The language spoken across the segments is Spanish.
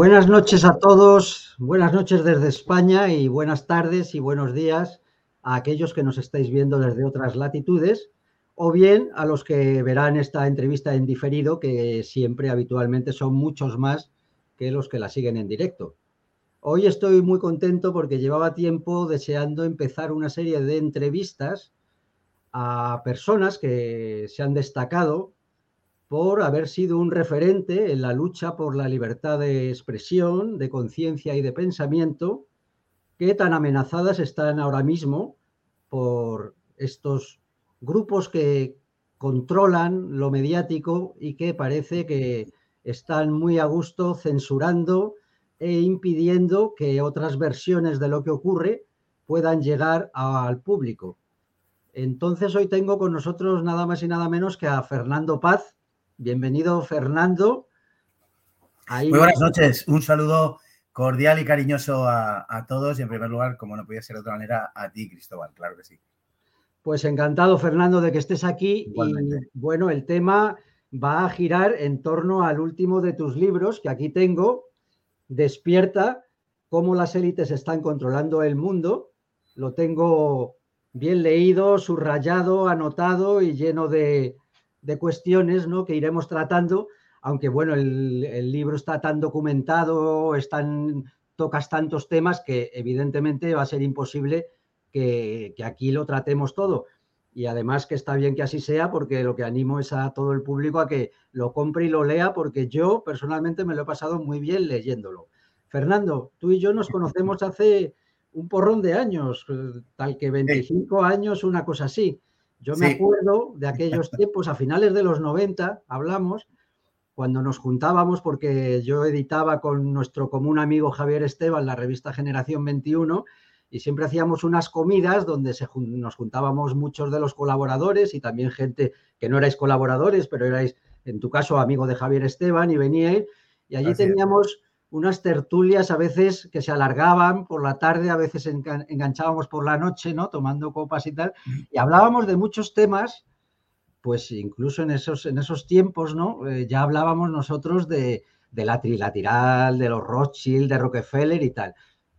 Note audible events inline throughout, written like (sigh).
Buenas noches a todos, buenas noches desde España y buenas tardes y buenos días a aquellos que nos estáis viendo desde otras latitudes o bien a los que verán esta entrevista en diferido, que siempre habitualmente son muchos más que los que la siguen en directo. Hoy estoy muy contento porque llevaba tiempo deseando empezar una serie de entrevistas a personas que se han destacado por haber sido un referente en la lucha por la libertad de expresión, de conciencia y de pensamiento, que tan amenazadas están ahora mismo por estos grupos que controlan lo mediático y que parece que están muy a gusto censurando e impidiendo que otras versiones de lo que ocurre puedan llegar al público. Entonces hoy tengo con nosotros nada más y nada menos que a Fernando Paz, Bienvenido, Fernando. Muy buenas noches. Un saludo cordial y cariñoso a, todos y en primer lugar, como no podía ser de otra manera, a ti, Cristóbal, claro que sí. Pues encantado, Fernando, de que estés aquí. Y bueno, el tema va a girar en torno al último de tus libros, que aquí tengo, Despierta, cómo las élites están controlando el mundo. Lo tengo bien leído, subrayado, anotado y lleno de, de cuestiones ¿no? que iremos tratando, aunque bueno, el, libro está tan documentado, están, tocas tantos temas que evidentemente va a ser imposible que, aquí lo tratemos todo. Y además que está bien que así sea, porque lo que animo es a todo el público a que lo compre y lo lea, porque yo personalmente me lo he pasado muy bien leyéndolo. Fernando, tú y yo nos conocemos hace un porrón de años, tal que 25 años, una cosa así. Yo me acuerdo de aquellos tiempos, a finales de los 90, hablamos, cuando nos juntábamos, porque yo editaba con nuestro común amigo Javier Esteban la revista Generación 21, y siempre hacíamos unas comidas donde nos juntábamos muchos de los colaboradores y también gente que no erais colaboradores, pero erais, en tu caso, amigo de Javier Esteban y veníais, y allí teníamos unas tertulias a veces que se alargaban por la tarde, a veces enganchábamos por la noche, ¿no? Tomando copas y tal, y hablábamos de muchos temas, pues incluso en esos, en esos tiempos, ¿no? Eh, ya hablábamos nosotros de, la trilateral, de los Rothschild, de Rockefeller y tal.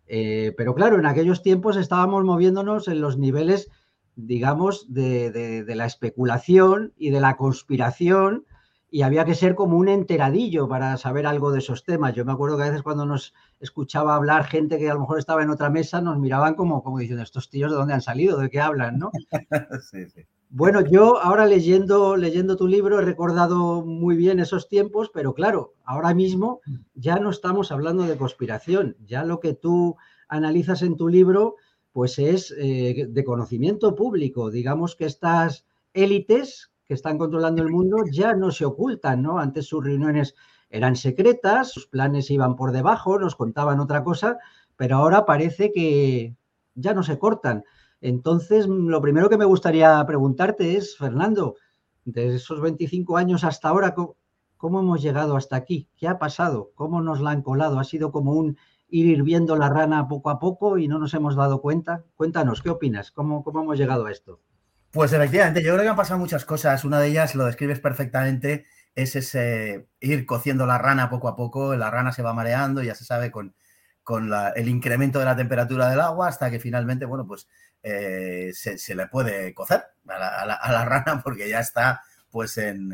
Eh, pero claro, en aquellos tiempos estábamos moviéndonos en los niveles, digamos, de, de la especulación y de la conspiración, y había que ser como un enteradillo para saber algo de esos temas. Yo me acuerdo que a veces cuando nos escuchaba hablar gente que a lo mejor estaba en otra mesa, nos miraban como, como diciendo, estos tíos de dónde han salido, de qué hablan, ¿no? (laughs) sí, sí. Bueno, yo ahora leyendo, leyendo tu libro he recordado muy bien esos tiempos, pero claro, ahora mismo ya no estamos hablando de conspiración, ya lo que tú analizas en tu libro, pues es eh, de conocimiento público. Digamos que estas élites que están controlando el mundo ya no se ocultan, ¿no? Antes sus reuniones eran secretas, sus planes iban por debajo, nos contaban otra cosa, pero ahora parece que ya no se cortan. Entonces, lo primero que me gustaría preguntarte es, Fernando, de esos 25 años hasta ahora, ¿cómo, hemos llegado hasta aquí? ¿Qué ha pasado? ¿Cómo nos la han colado? ¿Ha sido como un ir hirviendo la rana poco a poco y no nos hemos dado cuenta? Cuéntanos, ¿qué opinas? ¿Cómo, cómo hemos llegado a esto? Pues efectivamente, yo creo que han pasado muchas cosas. Una de ellas, lo describes perfectamente, es ese ir cociendo la rana poco a poco. La rana se va mareando, ya se sabe, con, con el incremento de la temperatura del agua hasta que finalmente, bueno, pues eh, se, le puede cocer a la, (laughs) rana porque ya está pues en,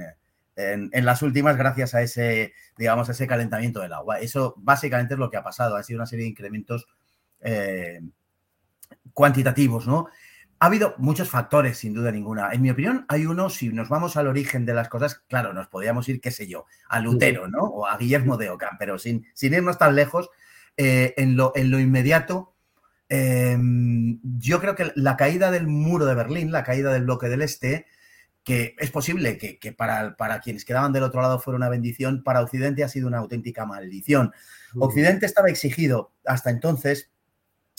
en, las últimas gracias a ese, digamos, ese calentamiento del agua. Eso básicamente es lo que ha pasado. Ha sido una serie de incrementos eh, cuantitativos, ¿no? Ha habido muchos factores, sin duda ninguna. En mi opinión, hay uno, si nos vamos al origen de las cosas, claro, nos podríamos ir, qué sé yo, a Lutero, ¿no? O a Guillermo de Ockham, pero sin, sin irnos tan lejos, eh, en, lo, en lo inmediato, em, yo creo que la caída del muro de Berlín, la caída del bloque del Este, que es posible que, para, para, quienes quedaban del otro lado fuera una bendición, para Occidente ha sido una auténtica maldición. Occidente estaba exigido hasta entonces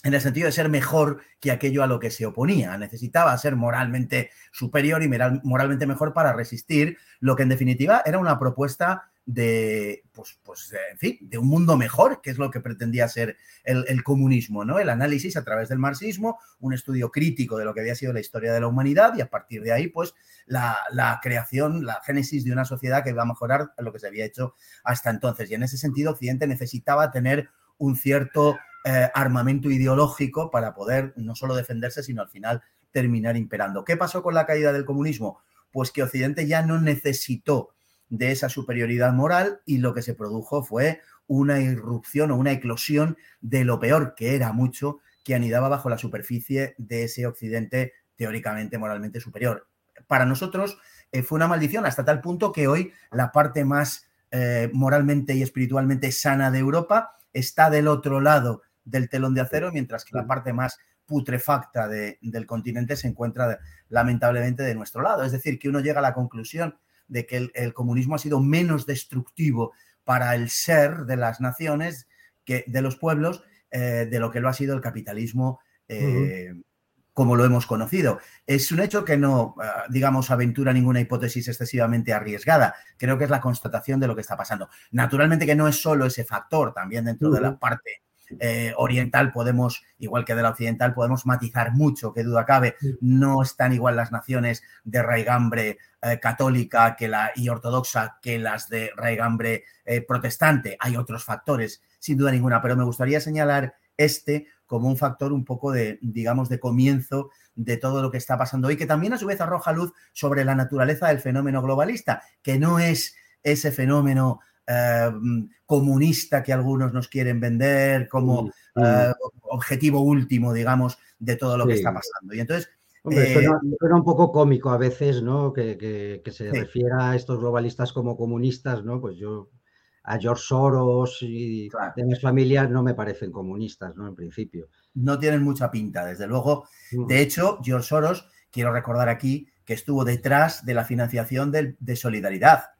en el sentido de ser mejor que aquello a lo que se oponía. Necesitaba ser moralmente superior y moralmente mejor para resistir lo que en definitiva era una propuesta de, pues, pues, en fin, de un mundo mejor, que es lo que pretendía ser el, comunismo, ¿no? El análisis a través del marxismo, un estudio crítico de lo que había sido la historia de la humanidad y a partir de ahí, pues, la, creación, la génesis de una sociedad que iba a mejorar lo que se había hecho hasta entonces. Y en ese sentido, Occidente necesitaba tener un cierto eh, armamento ideológico para poder no solo defenderse, sino al final terminar imperando. ¿Qué pasó con la caída del comunismo? Pues que Occidente ya no necesitó de esa superioridad moral y lo que se produjo fue una irrupción o una eclosión de lo peor, que era mucho, que anidaba bajo la superficie de ese Occidente teóricamente moralmente superior. Para nosotros eh, fue una maldición hasta tal punto que hoy la parte más eh, moralmente y espiritualmente sana de Europa está del otro lado del telón de acero, mientras que la parte más putrefacta del continente se encuentra lamentablemente de nuestro lado. Es decir, que uno llega a la conclusión de que el, comunismo ha sido menos destructivo para el ser de las naciones, que, de los pueblos, eh, de lo que lo ha sido el capitalismo eh, como lo hemos conocido. Es un hecho que no, ah, digamos, aventura ninguna hipótesis excesivamente arriesgada. Creo que es la constatación de lo que está pasando. Naturalmente que no es solo ese factor, también dentro de la parte eh, oriental podemos, igual que de la occidental, podemos matizar mucho, que duda cabe. No están igual las naciones de raigambre eh, católica que la, y ortodoxa que las de raigambre eh, protestante. Hay otros factores, sin duda ninguna, pero me gustaría señalar este como un factor un poco de, digamos, de comienzo de todo lo que está pasando hoy, que también a su vez arroja luz sobre la naturaleza del fenómeno globalista, que no es ese fenómeno eh, comunista que algunos nos quieren vender como mm, mm. Eh, objetivo último, digamos, de todo lo que está pasando. Y entonces... Hombre, eh, suena, un poco cómico a veces, ¿no? Que, se refiera a estos globalistas como comunistas, ¿no? Pues yo a George Soros y demás familias no me parecen comunistas, ¿no? En principio. No tienen mucha pinta, desde luego. Mm. De hecho, George Soros, quiero recordar aquí que estuvo detrás de la financiación de Solidaridad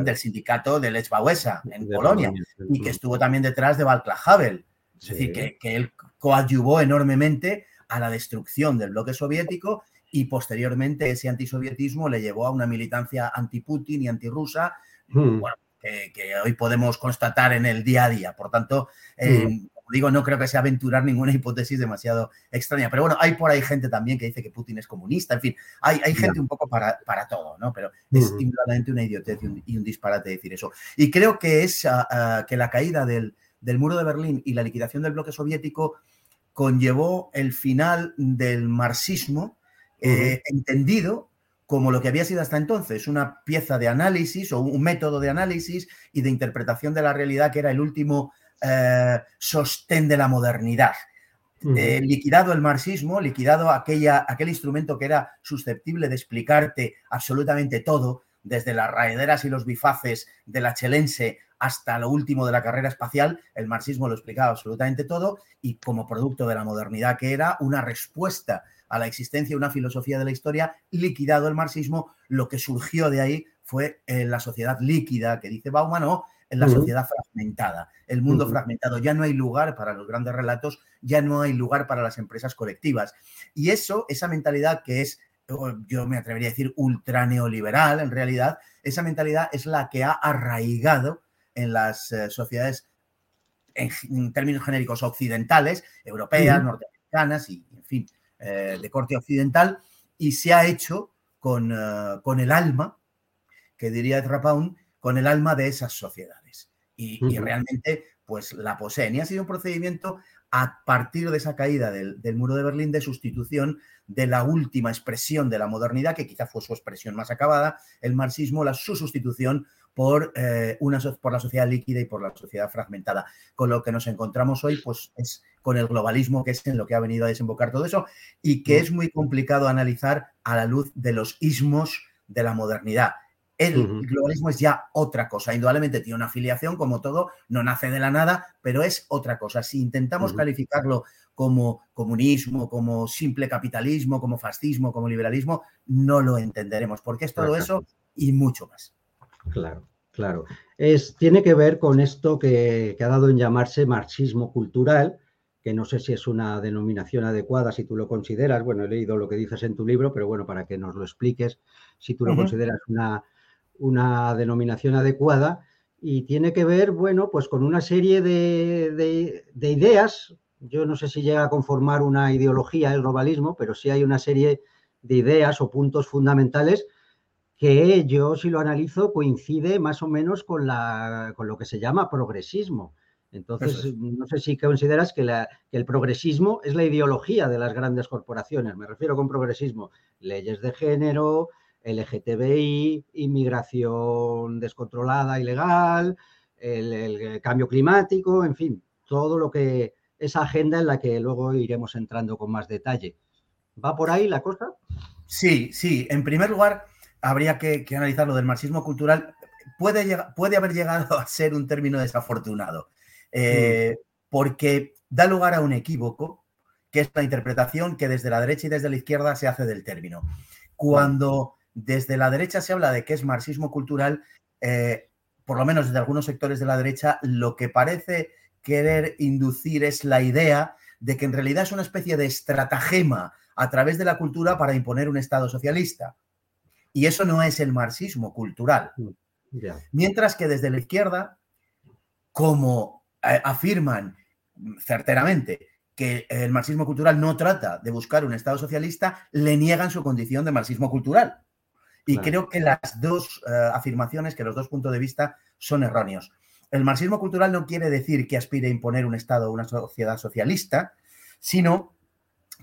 del sindicato de Lech Wałęsa en Polonia y que estuvo también detrás de Václav Havel. Es decir, que, él coadyuvó enormemente a la destrucción del bloque soviético y posteriormente ese antisovietismo le llevó a una militancia anti-Putin y antirrusa, hmm. que, hoy podemos constatar en el día a día. Por tanto, eh, digo, no creo que sea aventurar ninguna hipótesis demasiado extraña. Pero bueno, hay por ahí gente también que dice que Putin es comunista. En fin, hay, hay gente un poco para, para, todo, ¿no? Pero es simplemente una idiotez y un, disparate decir eso. Y creo que es ah, ah, que la caída del, muro de Berlín y la liquidación del bloque soviético conllevó el final del marxismo eh, entendido como lo que había sido hasta entonces, una pieza de análisis o un método de análisis y de interpretación de la realidad que era el último eh, sostén de la modernidad. Eh, liquidado el marxismo, liquidado aquella, aquel instrumento que era susceptible de explicarte absolutamente todo, desde las raederas y los bifaces de la chelense hasta lo último de la carrera espacial, el marxismo lo explicaba absolutamente todo y como producto de la modernidad que era una respuesta a la existencia de una filosofía de la historia, liquidado el marxismo, lo que surgió de ahí fue eh, la sociedad líquida que dice Bauman o en la sociedad fragmentada, el mundo fragmentado. Ya no hay lugar para los grandes relatos, ya no hay lugar para las empresas colectivas. Y eso, esa mentalidad que es, yo me atrevería a decir, ultra neoliberal en realidad, esa mentalidad es la que ha arraigado en las eh, sociedades, en, términos genéricos, occidentales, europeas, norteamericanas y, en fin, eh, de corte occidental, y se ha hecho con, eh, con el alma, que diría Trapaun, con el alma de esas sociedades. Y, realmente, pues la poseen. Y ha sido un procedimiento a partir de esa caída del, muro de Berlín de sustitución de la última expresión de la modernidad, que quizá fue su expresión más acabada, el marxismo, la, su sustitución por, eh, una, por la sociedad líquida y por la sociedad fragmentada. Con lo que nos encontramos hoy, pues es con el globalismo, que es en lo que ha venido a desembocar todo eso, y que es muy complicado analizar a la luz de los ismos de la modernidad. El globalismo es ya otra cosa. Indudablemente tiene una afiliación, como todo, no nace de la nada, pero es otra cosa. Si intentamos calificarlo como comunismo, como simple capitalismo, como fascismo, como liberalismo, no lo entenderemos, porque es todo eso y mucho más. Claro, claro. Es, tiene que ver con esto que, que ha dado en llamarse marxismo cultural, que no sé si es una denominación adecuada, si tú lo consideras. Bueno, he leído lo que dices en tu libro, pero bueno, para que nos lo expliques, si tú lo consideras una una denominación adecuada, y tiene que ver, bueno, pues con una serie de, ideas. Yo no sé si llega a conformar una ideología el globalismo, pero sí hay una serie de ideas o puntos fundamentales que yo, si lo analizo, coincide más o menos con, la, con lo que se llama progresismo. Entonces, no sé si consideras que, el progresismo es la ideología de las grandes corporaciones. Me refiero con progresismo, leyes de género, LGTBI, inmigración descontrolada, ilegal, el, cambio climático, en fin, todo lo que esa agenda en la que luego iremos entrando con más detalle. ¿Va por ahí la cosa? Sí, sí. En primer lugar, habría que, analizar lo del marxismo cultural. Puede, puede haber llegado a ser un término desafortunado, eh, porque da lugar a un equívoco, que es la interpretación que desde la derecha y desde la izquierda se hace del término. Cuando desde la derecha se habla de que es marxismo cultural, eh, por lo menos desde algunos sectores de la derecha, lo que parece querer inducir es la idea de que en realidad es una especie de estratagema a través de la cultura para imponer un Estado socialista. Y eso no es el marxismo cultural. Mm, Mientras que desde la izquierda, como eh, afirman certeramente que el marxismo cultural no trata de buscar un Estado socialista, le niegan su condición de marxismo cultural. Y creo que las dos eh, afirmaciones, que los dos puntos de vista son erróneos. El marxismo cultural no quiere decir que aspire a imponer un Estado o una sociedad socialista, sino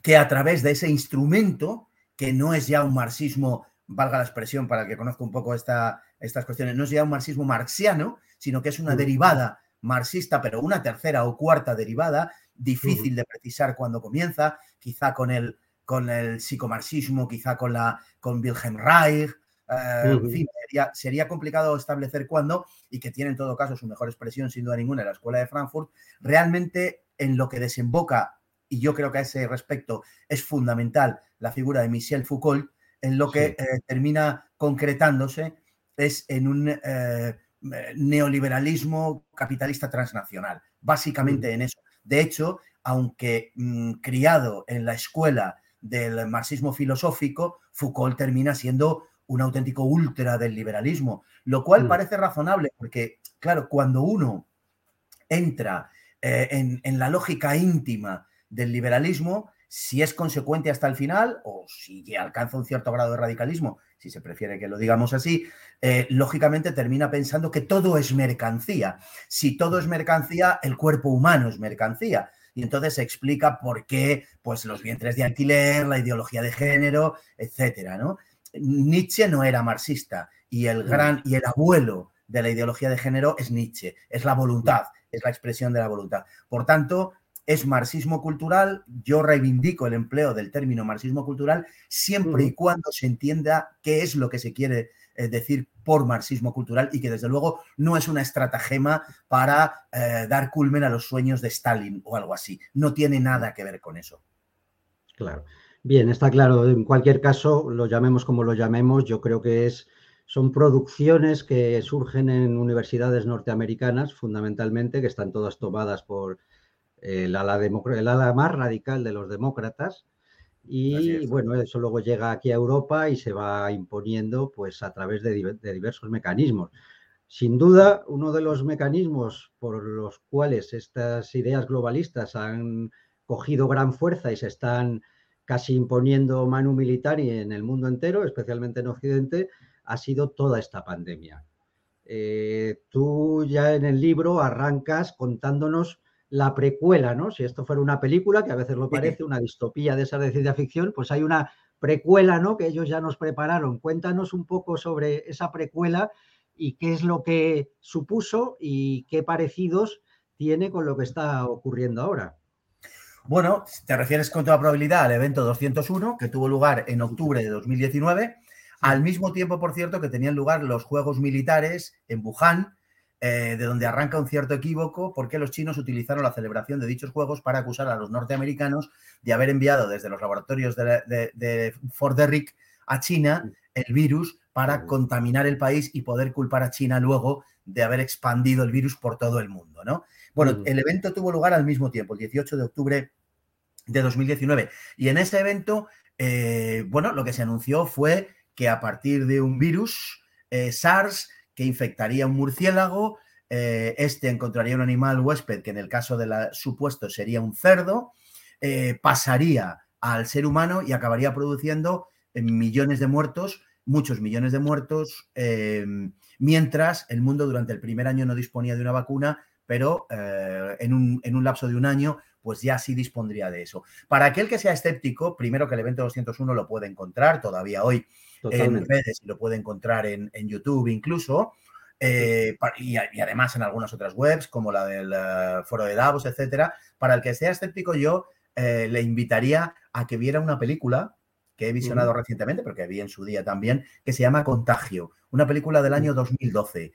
que a través de ese instrumento, que no es ya un marxismo, valga la expresión para el que conozca un poco esta, estas cuestiones, no es ya un marxismo marxiano, sino que es una derivada marxista, pero una tercera o cuarta derivada, difícil de precisar cuando comienza, quizá con el con el psicomarxismo, quizá con, la, con Wilhelm Reich. Eh, en fin, sería, complicado establecer cuándo y que tiene en todo caso su mejor expresión, sin duda ninguna, en la Escuela de Frankfurt. Realmente en lo que desemboca, y yo creo que a ese respecto es fundamental la figura de Michel Foucault, en lo que eh, termina concretándose es en un eh, neoliberalismo capitalista transnacional, básicamente en eso. De hecho, aunque mm, criado en la escuela del marxismo filosófico, Foucault termina siendo un auténtico ultra del liberalismo, lo cual mm. parece razonable porque, claro, cuando uno entra eh, en, en, la lógica íntima del liberalismo, si es consecuente hasta el final o si alcanza un cierto grado de radicalismo, si se prefiere que lo digamos así, eh, lógicamente termina pensando que todo es mercancía. Si todo es mercancía, el cuerpo humano es mercancía y entonces se explica por qué pues, los vientres de alquiler, la ideología de género, etcétera, ¿no? Nietzsche no era marxista y el gran y el abuelo de la ideología de género es Nietzsche, es la voluntad, es la expresión de la voluntad. Por tanto, es marxismo cultural, yo reivindico el empleo del término marxismo cultural siempre y cuando se entienda qué es lo que se quiere decir por marxismo cultural y que desde luego no es una estratagema para eh, dar culmen a los sueños de Stalin o algo así. No tiene nada que ver con eso. Claro. Bien, está claro. En cualquier caso, lo llamemos como lo llamemos, yo creo que es, son producciones que surgen en universidades norteamericanas, fundamentalmente, que están todas tomadas por el el ala más radical de los demócratas, y bueno, eso luego llega aquí a Europa y se va imponiendo pues a través de, diversos mecanismos. Sin duda, uno de los mecanismos por los cuales estas ideas globalistas han cogido gran fuerza y se están casi imponiendo manu militar en el mundo entero, especialmente en Occidente, ha sido toda esta pandemia. Eh, tú ya en el libro arrancas contándonos la precuela, ¿no? Si esto fuera una película, que a veces lo parece, una distopía de esa de ciencia ficción, pues hay una precuela, ¿no? Que ellos ya nos prepararon. Cuéntanos un poco sobre esa precuela y qué es lo que supuso y qué parecidos tiene con lo que está ocurriendo ahora. Bueno, te refieres con toda probabilidad al evento 201 que tuvo lugar en octubre de 2019, al mismo tiempo, por cierto, que tenían lugar los Juegos Militares en Wuhan, eh, de donde arranca un cierto equívoco porque los chinos utilizaron la celebración de dichos juegos para acusar a los norteamericanos de haber enviado desde los laboratorios de, Fort Derrick a China el virus para contaminar el país y poder culpar a China luego de haber expandido el virus por todo el mundo, ¿no? Bueno, el evento tuvo lugar al mismo tiempo, el 18 de octubre de 2019. Y en ese evento, eh, bueno, lo que se anunció fue que a partir de un virus, eh, SARS, que infectaría un murciélago, eh, este encontraría un animal huésped que en el caso del supuesto sería un cerdo, eh, pasaría al ser humano y acabaría produciendo millones de muertos, muchos millones de muertos, mientras el mundo durante el primer año no disponía de una vacuna, pero en un, en un lapso de un año pues ya sí dispondría de eso. Para aquel que sea escéptico, primero que el evento 201 lo puede encontrar todavía hoy en redes y lo puede encontrar en, YouTube incluso. Eh, y, además en algunas otras webs como la del eh, foro de Davos, etcétera. Para el que sea escéptico, yo eh, le invitaría a que viera una película que he visionado recientemente, pero que vi en su día también, que se llama Contagio, una película del año 2012.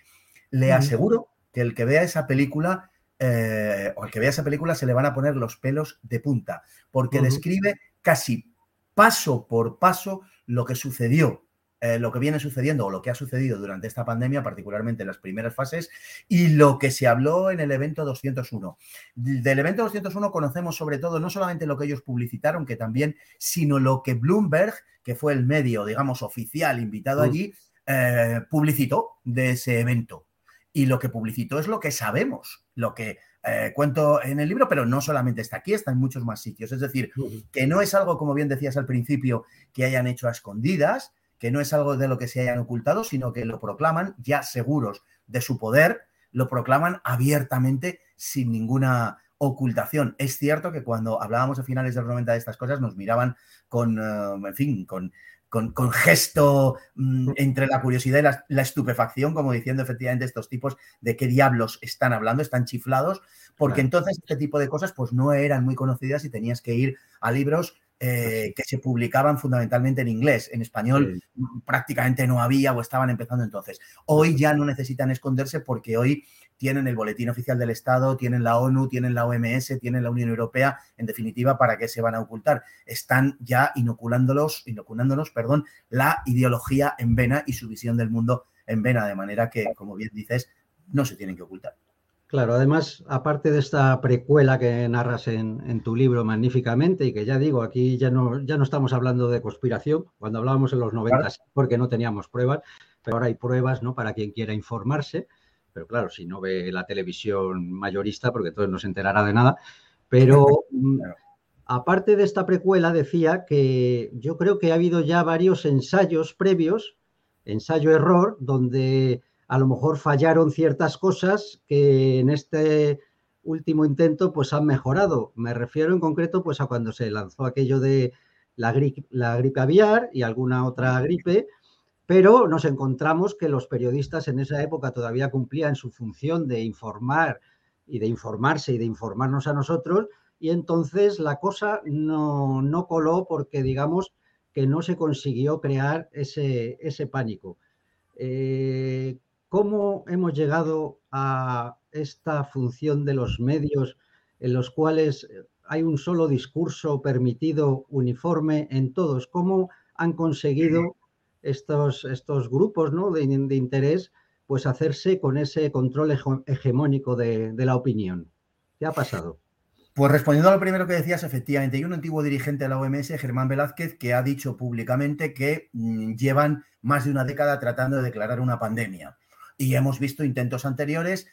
Le aseguro que el que vea esa película eh, o al que vea esa película se le van a poner los pelos de punta, porque describe casi paso por paso lo que sucedió, eh, lo que viene sucediendo o lo que ha sucedido durante esta pandemia, particularmente en las primeras fases, y lo que se habló en el evento 201. Del evento 201 conocemos sobre todo no solamente lo que ellos publicitaron, que también, sino lo que Bloomberg, que fue el medio, digamos, oficial invitado allí, eh, publicitó de ese evento y lo que publicitó es lo que sabemos, lo que eh, cuento en el libro, pero no solamente está aquí, está en muchos más sitios. Es decir, que no es algo, como bien decías al principio, que hayan hecho a escondidas, que no es algo de lo que se hayan ocultado, sino que lo proclaman ya seguros de su poder, lo proclaman abiertamente sin ninguna ocultación. Es cierto que cuando hablábamos a finales de los 90 de estas cosas nos miraban con, eh, en fin, con con, gesto mm, entre la curiosidad y la, estupefacción, como diciendo efectivamente estos tipos de qué diablos están hablando, están chiflados, porque entonces este tipo de cosas pues no eran muy conocidas y tenías que ir a libros eh, que se publicaban fundamentalmente en inglés. En español prácticamente no había o estaban empezando entonces. Hoy ya no necesitan esconderse porque hoy tienen el Boletín Oficial del Estado, tienen la ONU, tienen la OMS, tienen la Unión Europea, en definitiva, ¿para qué se van a ocultar? Están ya inoculándolos, inoculándonos, perdón, la ideología en vena y su visión del mundo en vena, de manera que, como bien dices, no se tienen que ocultar. Claro, además, aparte de esta precuela que narras en, tu libro magníficamente y que ya digo, aquí ya no, ya no estamos hablando de conspiración, cuando hablábamos en los 90 porque no teníamos pruebas, pero ahora hay pruebas ¿no? para quien quiera informarse, pero claro, si no ve la televisión mayorista, porque entonces no se enterará de nada, pero mm, aparte de esta precuela decía que yo creo que ha habido ya varios ensayos previos, ensayo-error, donde a lo mejor fallaron ciertas cosas que en este último intento pues han mejorado. Me refiero en concreto pues a cuando se lanzó aquello de la gripe, la gripe aviar y alguna otra gripe, pero nos encontramos que los periodistas en esa época todavía cumplían su función de informar y de informarse y de informarnos a nosotros y entonces la cosa no, no coló porque digamos que no se consiguió crear ese, ese pánico. Eh, ¿Cómo hemos llegado a esta función de los medios en los cuales hay un solo discurso permitido uniforme en todos? ¿Cómo han conseguido estos, estos grupos de, interés pues hacerse con ese control hegemónico de, de la opinión? ¿Qué ha pasado? Pues respondiendo a lo primero que decías, efectivamente, hay un antiguo dirigente de la OMS, Germán Velázquez, que ha dicho públicamente que mm, llevan más de una década tratando de declarar una pandemia. Y hemos visto intentos anteriores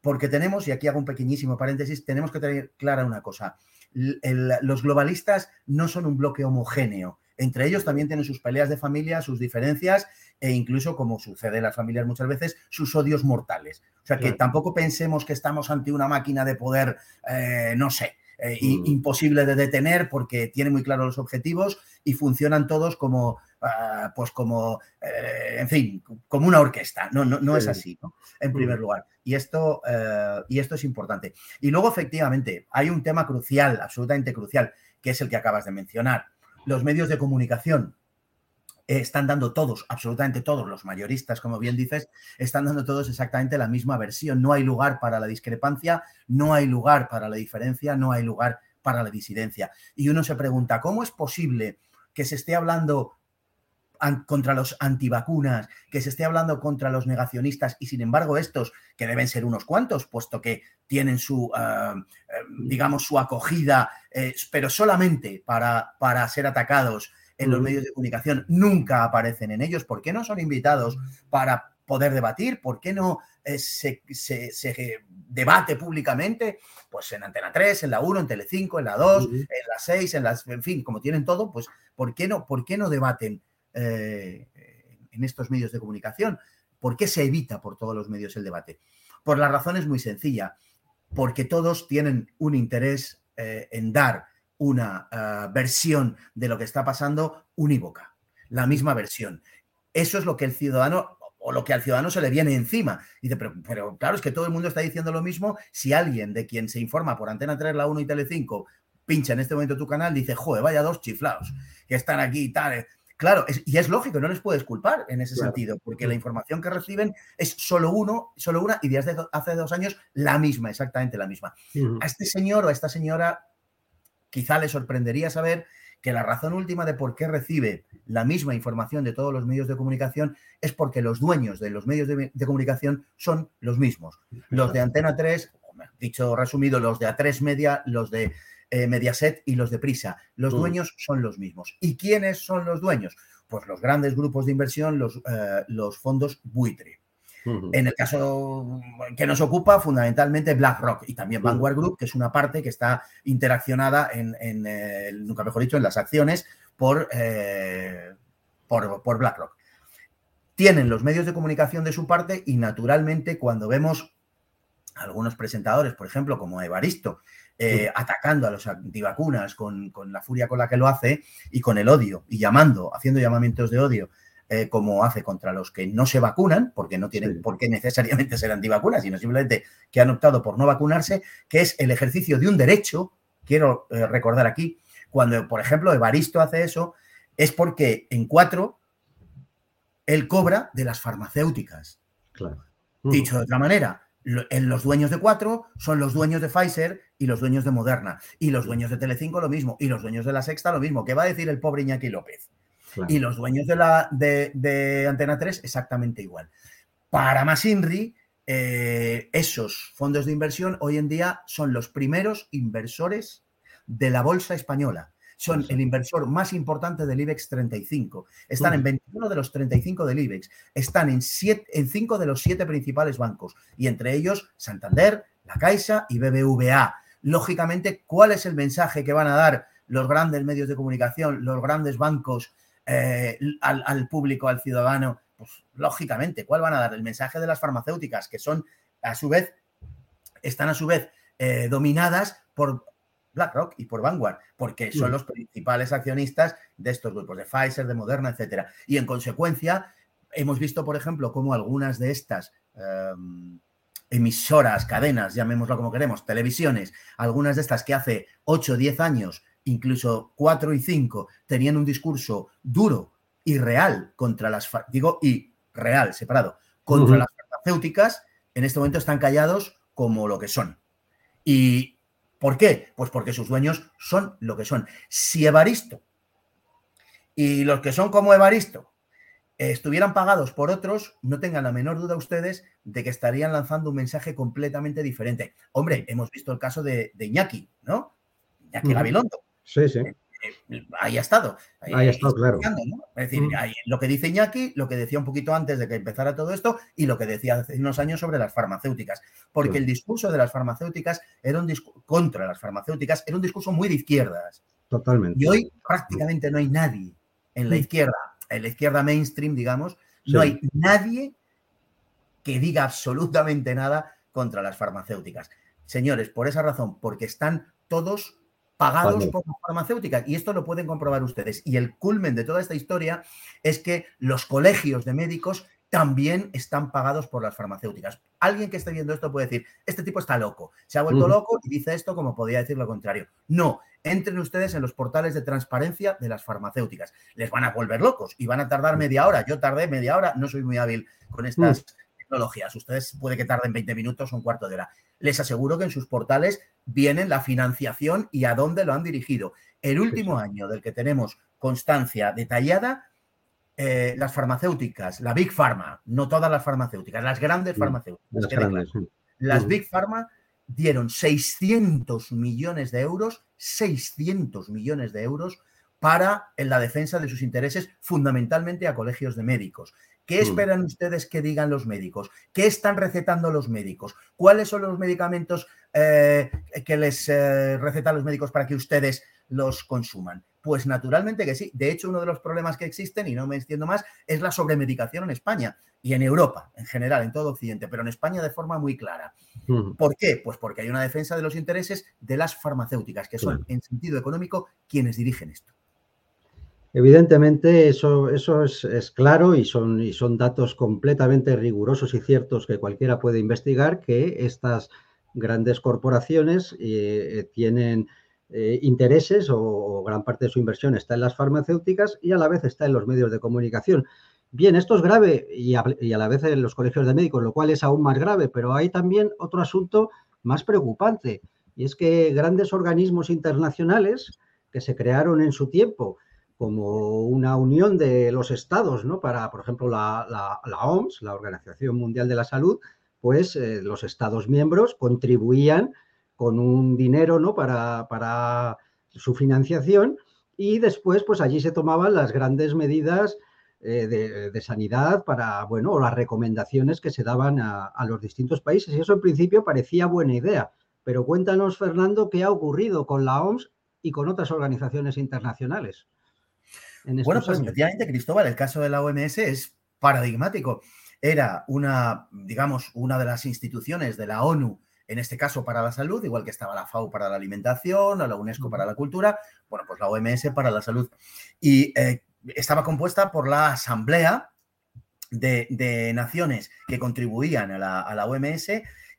porque tenemos, y aquí hago un pequeñísimo paréntesis, tenemos que tener clara una cosa. los globalistas no son un bloque homogéneo. Entre ellos también tienen sus peleas de familia, sus diferencias e incluso, como sucede en las familias muchas veces, sus odios mortales. O sea, que tampoco pensemos que estamos ante una máquina de poder, eh, no sé, eh, mm. imposible de detener porque tiene muy claros los objetivos y funcionan todos como Ah, pues como, eh, en fin, como una orquesta. No, no, no es así, ¿no? En primer lugar. Y esto, eh, y esto es importante. Y luego, efectivamente, hay un tema crucial, absolutamente crucial, que es el que acabas de mencionar. Los medios de comunicación están dando todos, absolutamente todos, los mayoristas, como bien dices, están dando todos exactamente la misma versión. No hay lugar para la discrepancia, no hay lugar para la diferencia, no hay lugar para la disidencia. Y uno se pregunta, ¿cómo es posible que se esté hablando contra los antivacunas, que se esté hablando contra los negacionistas y sin embargo estos, que deben ser unos cuantos, puesto que tienen su, ah, em, digamos, su acogida, eh, pero solamente para, para ser atacados en los medios de comunicación, nunca aparecen en ellos. ¿Por qué no son invitados para poder debatir? ¿Por qué no eh, se, se, debate públicamente, pues en Antena 3, en la 1, en Telecinco, en la 2, en la 6, en las, en fin, como tienen todo, pues ¿por qué no, por qué no debaten eh, en estos medios de comunicación? ¿Por qué se evita por todos los medios el debate? Por la razón es muy sencilla, porque todos tienen un interés eh, en dar una ah, versión de lo que está pasando unívoca, la misma versión. Eso es lo que el ciudadano o lo que al ciudadano se le viene encima. Dice, pero, pero, claro, es que todo el mundo está diciendo lo mismo. Si alguien de quien se informa por Antena 3, La 1 y Tele5 pincha en este momento tu canal, dice, joder, vaya dos chiflados que están aquí y tal. Claro, y es lógico, no les puedes culpar en ese sentido, porque la información que reciben es solo uno, solo una, y desde hace dos años la misma, exactamente la misma. A este señor o a esta señora quizá le sorprendería saber que la razón última de por qué recibe la misma información de todos los medios de comunicación es porque los dueños de los medios de, comunicación son los mismos. Los de Antena 3, dicho resumido, los de A3 Media, los de eh, Mediaset y los de Prisa. Los mm. dueños son los mismos. ¿Y quiénes son los dueños? Pues los grandes grupos de inversión, los, eh, los fondos buitre. En el caso que nos ocupa, fundamentalmente BlackRock y también Vanguard Group, que es una parte que está interaccionada en, eh, nunca mejor dicho, en las acciones por, eh, por, por BlackRock. Tienen los medios de comunicación de su parte y naturalmente cuando vemos algunos presentadores, por ejemplo, como Evaristo, eh, atacando a los antivacunas con, con, la furia con la que lo hace y con el odio y llamando, haciendo llamamientos de odio eh, como hace contra los que no se vacunan, porque no tienen por qué necesariamente ser antivacunas, sino simplemente que han optado por no vacunarse, que es el ejercicio de un derecho, quiero eh, recordar aquí, cuando, por ejemplo, Evaristo hace eso, es porque en cuatro él cobra de las farmacéuticas. Claro. Dicho de otra manera, los dueños de cuatro son los dueños de Pfizer y los dueños de Moderna. Y los dueños de Telecinco lo mismo. Y los dueños de la Sexta lo mismo. ¿Qué va a decir el pobre Iñaki López? Y los dueños de, la, de, Antena 3 exactamente igual. Para más INRI, eh, esos fondos de inversión hoy en día son los primeros inversores de la bolsa española. Son el inversor más importante del IBEX 35. Están en 21 de los 35 del IBEX. Están en, en 5 de los 7 principales bancos. Y entre ellos Santander, La Caixa y BBVA. Lógicamente, ¿cuál es el mensaje que van a dar los grandes medios de comunicación, los grandes bancos eh, al, público, al ciudadano, pues lógicamente, ¿cuál van a dar? El mensaje de las farmacéuticas, que son a su vez, están a su vez eh, dominadas por BlackRock y por Vanguard, porque son los principales accionistas de estos grupos, de Pfizer, de Moderna, etcétera. Y en consecuencia, hemos visto, por ejemplo, cómo algunas de estas em, emisoras, cadenas, llamémoslo como queremos, televisiones, algunas de estas que hace 8 o 10 años incluso cuatro y cinco, tenían un discurso duro y real contra las, digo, y real, separado, contra las farmacéuticas, en este momento están callados como lo que son. ¿Y por qué? Pues porque sus dueños son lo que son. Si Evaristo y los que son como Evaristo estuvieran pagados por otros, no tengan la menor duda ustedes de que estarían lanzando un mensaje completamente diferente. Hombre, hemos visto el caso de, Iñaki, ¿no? Iñaki Gabilondo. Sí, sí. Eh, eh, ahí ha estado. Ahí, ha estado, claro. Es decir, lo que dice Iñaki, lo que decía un poquito antes de que empezara todo esto y lo que decía hace unos años sobre las farmacéuticas. Porque el discurso de las farmacéuticas era un discurso contra las farmacéuticas, era un discurso muy de izquierdas. Totalmente. Y hoy prácticamente no hay nadie en la mm. izquierda, en la izquierda mainstream, digamos, no hay nadie que diga absolutamente nada contra las farmacéuticas. Señores, por esa razón, porque están todos pagados por las farmacéuticas. Y esto lo pueden comprobar ustedes. Y el culmen de toda esta historia es que los colegios de médicos también están pagados por las farmacéuticas. Alguien que esté viendo esto puede decir, este tipo está loco, se ha vuelto loco y dice esto como podría decir lo contrario. No, entren ustedes en los portales de transparencia de las farmacéuticas. Les van a volver locos y van a tardar media hora. Yo tardé media hora, no soy muy hábil con estas tecnologías. Ustedes puede que tarden 20 minutos o un cuarto de hora. Les aseguro que en sus portales vienen la financiación y a dónde lo han dirigido. El último año del que tenemos constancia detallada, eh, las farmacéuticas, la Big Pharma, no todas las farmacéuticas, las grandes farmacéuticas, las, Big Pharma dieron 600 millones de euros, 600 millones de euros para en la defensa de sus intereses, fundamentalmente a colegios de médicos ¿Qué mm. esperan ustedes que digan los médicos? ¿Qué están recetando los médicos? ¿Cuáles son los medicamentos eh, que les eh, recetan los médicos para que ustedes los consuman? Pues naturalmente que sí. De hecho, uno de los problemas que existen, y no me extiendo más, es la sobremedicación en España y en Europa en general, en todo Occidente, pero en España de forma muy clara. ¿Por qué? Pues porque hay una defensa de los intereses de las farmacéuticas, que son en sentido económico quienes dirigen esto. Evidentemente, eso, eso es, claro y son, y son datos completamente rigurosos y ciertos que cualquiera puede investigar, que estas grandes corporaciones eh, tienen eh, intereses o, gran parte de su inversión está en las farmacéuticas y a la vez está en los medios de comunicación. Bien, esto es grave y a la vez en los colegios de médicos, lo cual es aún más grave, pero hay también otro asunto más preocupante y es que grandes organismos internacionales que se crearon en su tiempo, como una unión de los estados, ¿no? Para, por ejemplo, la, OMS, la Organización Mundial de la Salud, pues eh, los estados miembros contribuían con un dinero, ¿no? Para, para su financiación y después, pues allí se tomaban las grandes medidas eh, de, sanidad para, bueno, o las recomendaciones que se daban a los distintos países. Y eso en principio parecía buena idea. Pero cuéntanos, Fernando, qué ha ocurrido con la OMS y con otras organizaciones internacionales bueno, pues efectivamente, Cristóbal, el caso de la OMS es paradigmático. Era una, digamos, una de las instituciones de la ONU, en este caso para la salud, igual que estaba la FAO para la alimentación o la UNESCO para la cultura, bueno, pues la OMS para la salud. Y eh, estaba compuesta por la Asamblea de, Naciones que contribuían a la, OMS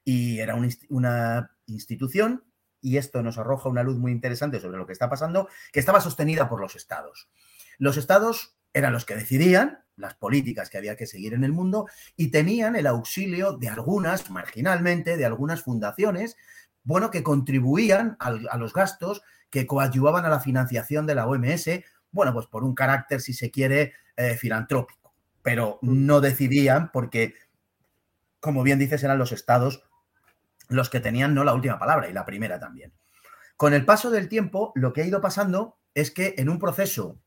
y era una institución y esto nos arroja una luz muy interesante sobre lo que está pasando, que estaba sostenida por los estados. Los estados eran los que decidían las políticas que había que seguir en el mundo y tenían el auxilio de algunas, marginalmente, de algunas fundaciones, bueno, que contribuían a, los gastos, que coadyuvaban a la financiación de la OMS, bueno, pues por un carácter, si se quiere, eh, filantrópico, pero no decidían porque, como bien dices, eran los estados los que tenían no la última palabra y la primera también. Con el paso del tiempo, lo que ha ido pasando es que en un proceso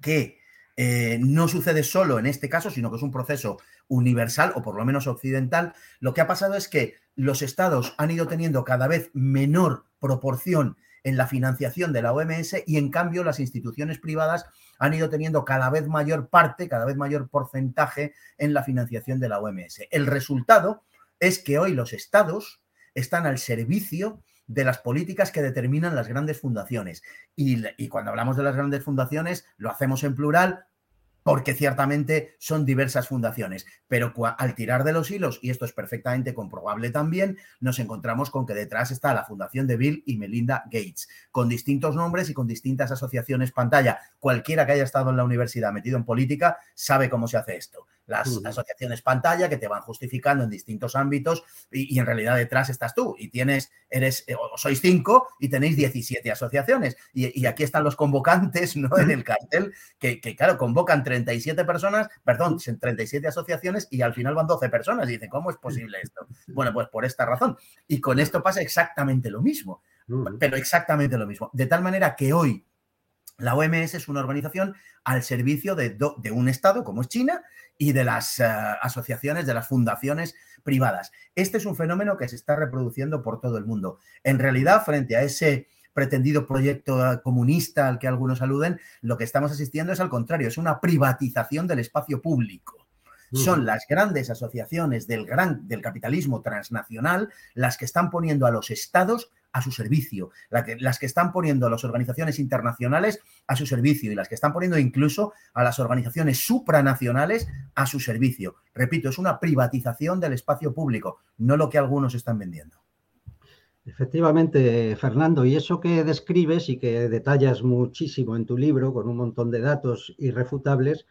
que eh, no sucede solo en este caso, sino que es un proceso universal o por lo menos occidental, lo que ha pasado es que los estados han ido teniendo cada vez menor proporción en la financiación de la OMS y en cambio las instituciones privadas han ido teniendo cada vez mayor parte, cada vez mayor porcentaje en la financiación de la OMS. El resultado es que hoy los estados están al servicio de las políticas que determinan las grandes fundaciones. Y, cuando hablamos de las grandes fundaciones, lo hacemos en plural porque ciertamente son diversas fundaciones, pero al tirar de los hilos, y esto es perfectamente comprobable también, nos encontramos con que detrás está la fundación de Bill y Melinda Gates, con distintos nombres y con distintas asociaciones pantalla. Cualquiera que haya estado en la universidad metido en política sabe cómo se hace esto las asociaciones pantalla que te van justificando en distintos ámbitos y, en realidad detrás estás tú y tienes, eres, eh, sois cinco y tenéis 17 asociaciones y, aquí están los convocantes, ¿no? En el cartel, que, claro, convocan 37 personas, perdón, 37 asociaciones y al final van 12 personas y dicen, ¿cómo es posible esto? (laughs) Bueno, pues por esta razón. Y con esto pasa exactamente lo mismo, pero exactamente lo mismo. De tal manera que hoy la OMS es una organización al servicio de, de un Estado como es China y de las eh, asociaciones, de las fundaciones privadas. Este es un fenómeno que se está reproduciendo por todo el mundo. En realidad, frente a ese pretendido proyecto eh, comunista al que algunos aluden, lo que estamos asistiendo es al contrario, es una privatización del espacio público. Son las grandes asociaciones del, gran, del capitalismo transnacional las que están poniendo a los estados a su servicio, las que están poniendo a las organizaciones internacionales a su servicio y las que están poniendo incluso a las organizaciones supranacionales a su servicio. Repito, es una privatización del espacio público, no lo que algunos están vendiendo. Efectivamente, Fernando, y eso que describes y que detallas muchísimo en tu libro con un montón de datos irrefutables,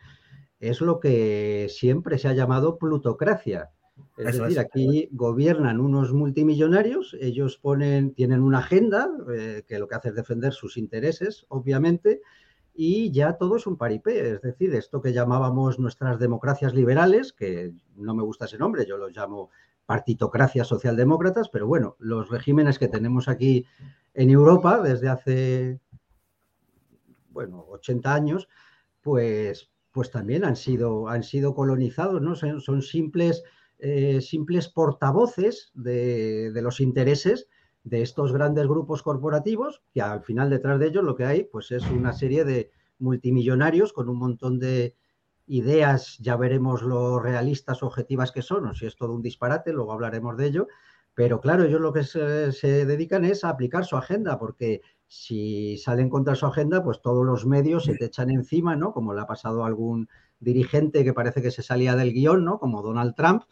es lo que siempre se ha llamado plutocracia es decir, aquí gobiernan unos multimillonarios, ellos ponen, tienen una agenda eh, que lo que hace es defender sus intereses, obviamente, y ya todo es un paripé. Es decir, esto que llamábamos nuestras democracias liberales, que no me gusta ese nombre, yo lo llamo partitocracias socialdemócratas, pero bueno, los regímenes que tenemos aquí en Europa desde hace, bueno, 80 años, pues pues también han sido, han sido colonizados, ¿no? Son, simples, eh, simples portavoces de, los intereses de estos grandes grupos corporativos, que al final detrás de ellos lo que hay, pues es una serie de multimillonarios con un montón de ideas, ya veremos lo realistas, objetivas que son, o si es todo un disparate, luego hablaremos de ello, pero claro, ellos lo que se, dedican es a aplicar su agenda, porque si salen contra su agenda, pues todos los medios se te echan encima, ¿no? Como le ha pasado a algún dirigente que parece que se salía del guion, ¿no? Como Donald Trump,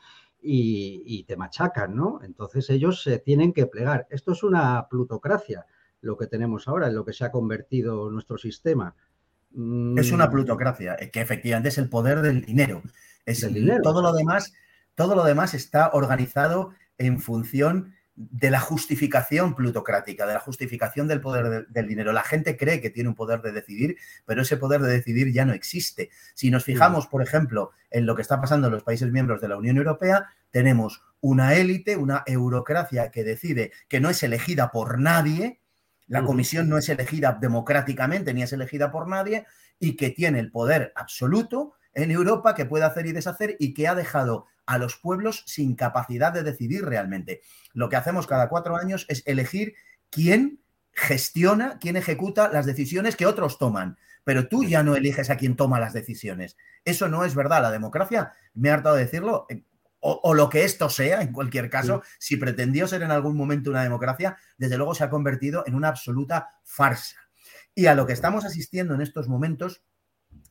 y, te machacan, ¿no? Entonces ellos se tienen que plegar. Esto es una plutocracia, lo que tenemos ahora, en lo que se ha convertido nuestro sistema. Es una mm. plutocracia, que efectivamente es el poder del dinero. Es el dinero. Todo lo demás, todo lo demás está organizado en función de la justificación plutocrática, de la justificación del poder del dinero. La gente cree que tiene un poder de decidir, pero ese poder de decidir ya no existe. Si nos fijamos, por ejemplo, en lo que está pasando en los países miembros de la Unión Europea, tenemos una élite, una eurocracia que decide que no es elegida por nadie, la comisión no es elegida democráticamente ni es elegida por nadie y que tiene el poder absoluto en Europa que puede hacer y deshacer y que ha dejado a los pueblos sin capacidad de decidir realmente. Lo que hacemos cada cuatro años es elegir quién gestiona, quién ejecuta las decisiones que otros toman. Pero tú ya no eliges a quién toma las decisiones. Eso no es verdad. La democracia, me he hartado de decirlo, eh, o, lo que esto sea, en cualquier caso, si pretendió ser en algún momento una democracia, desde luego se ha convertido en una absoluta farsa. Y a lo que estamos asistiendo en estos momentos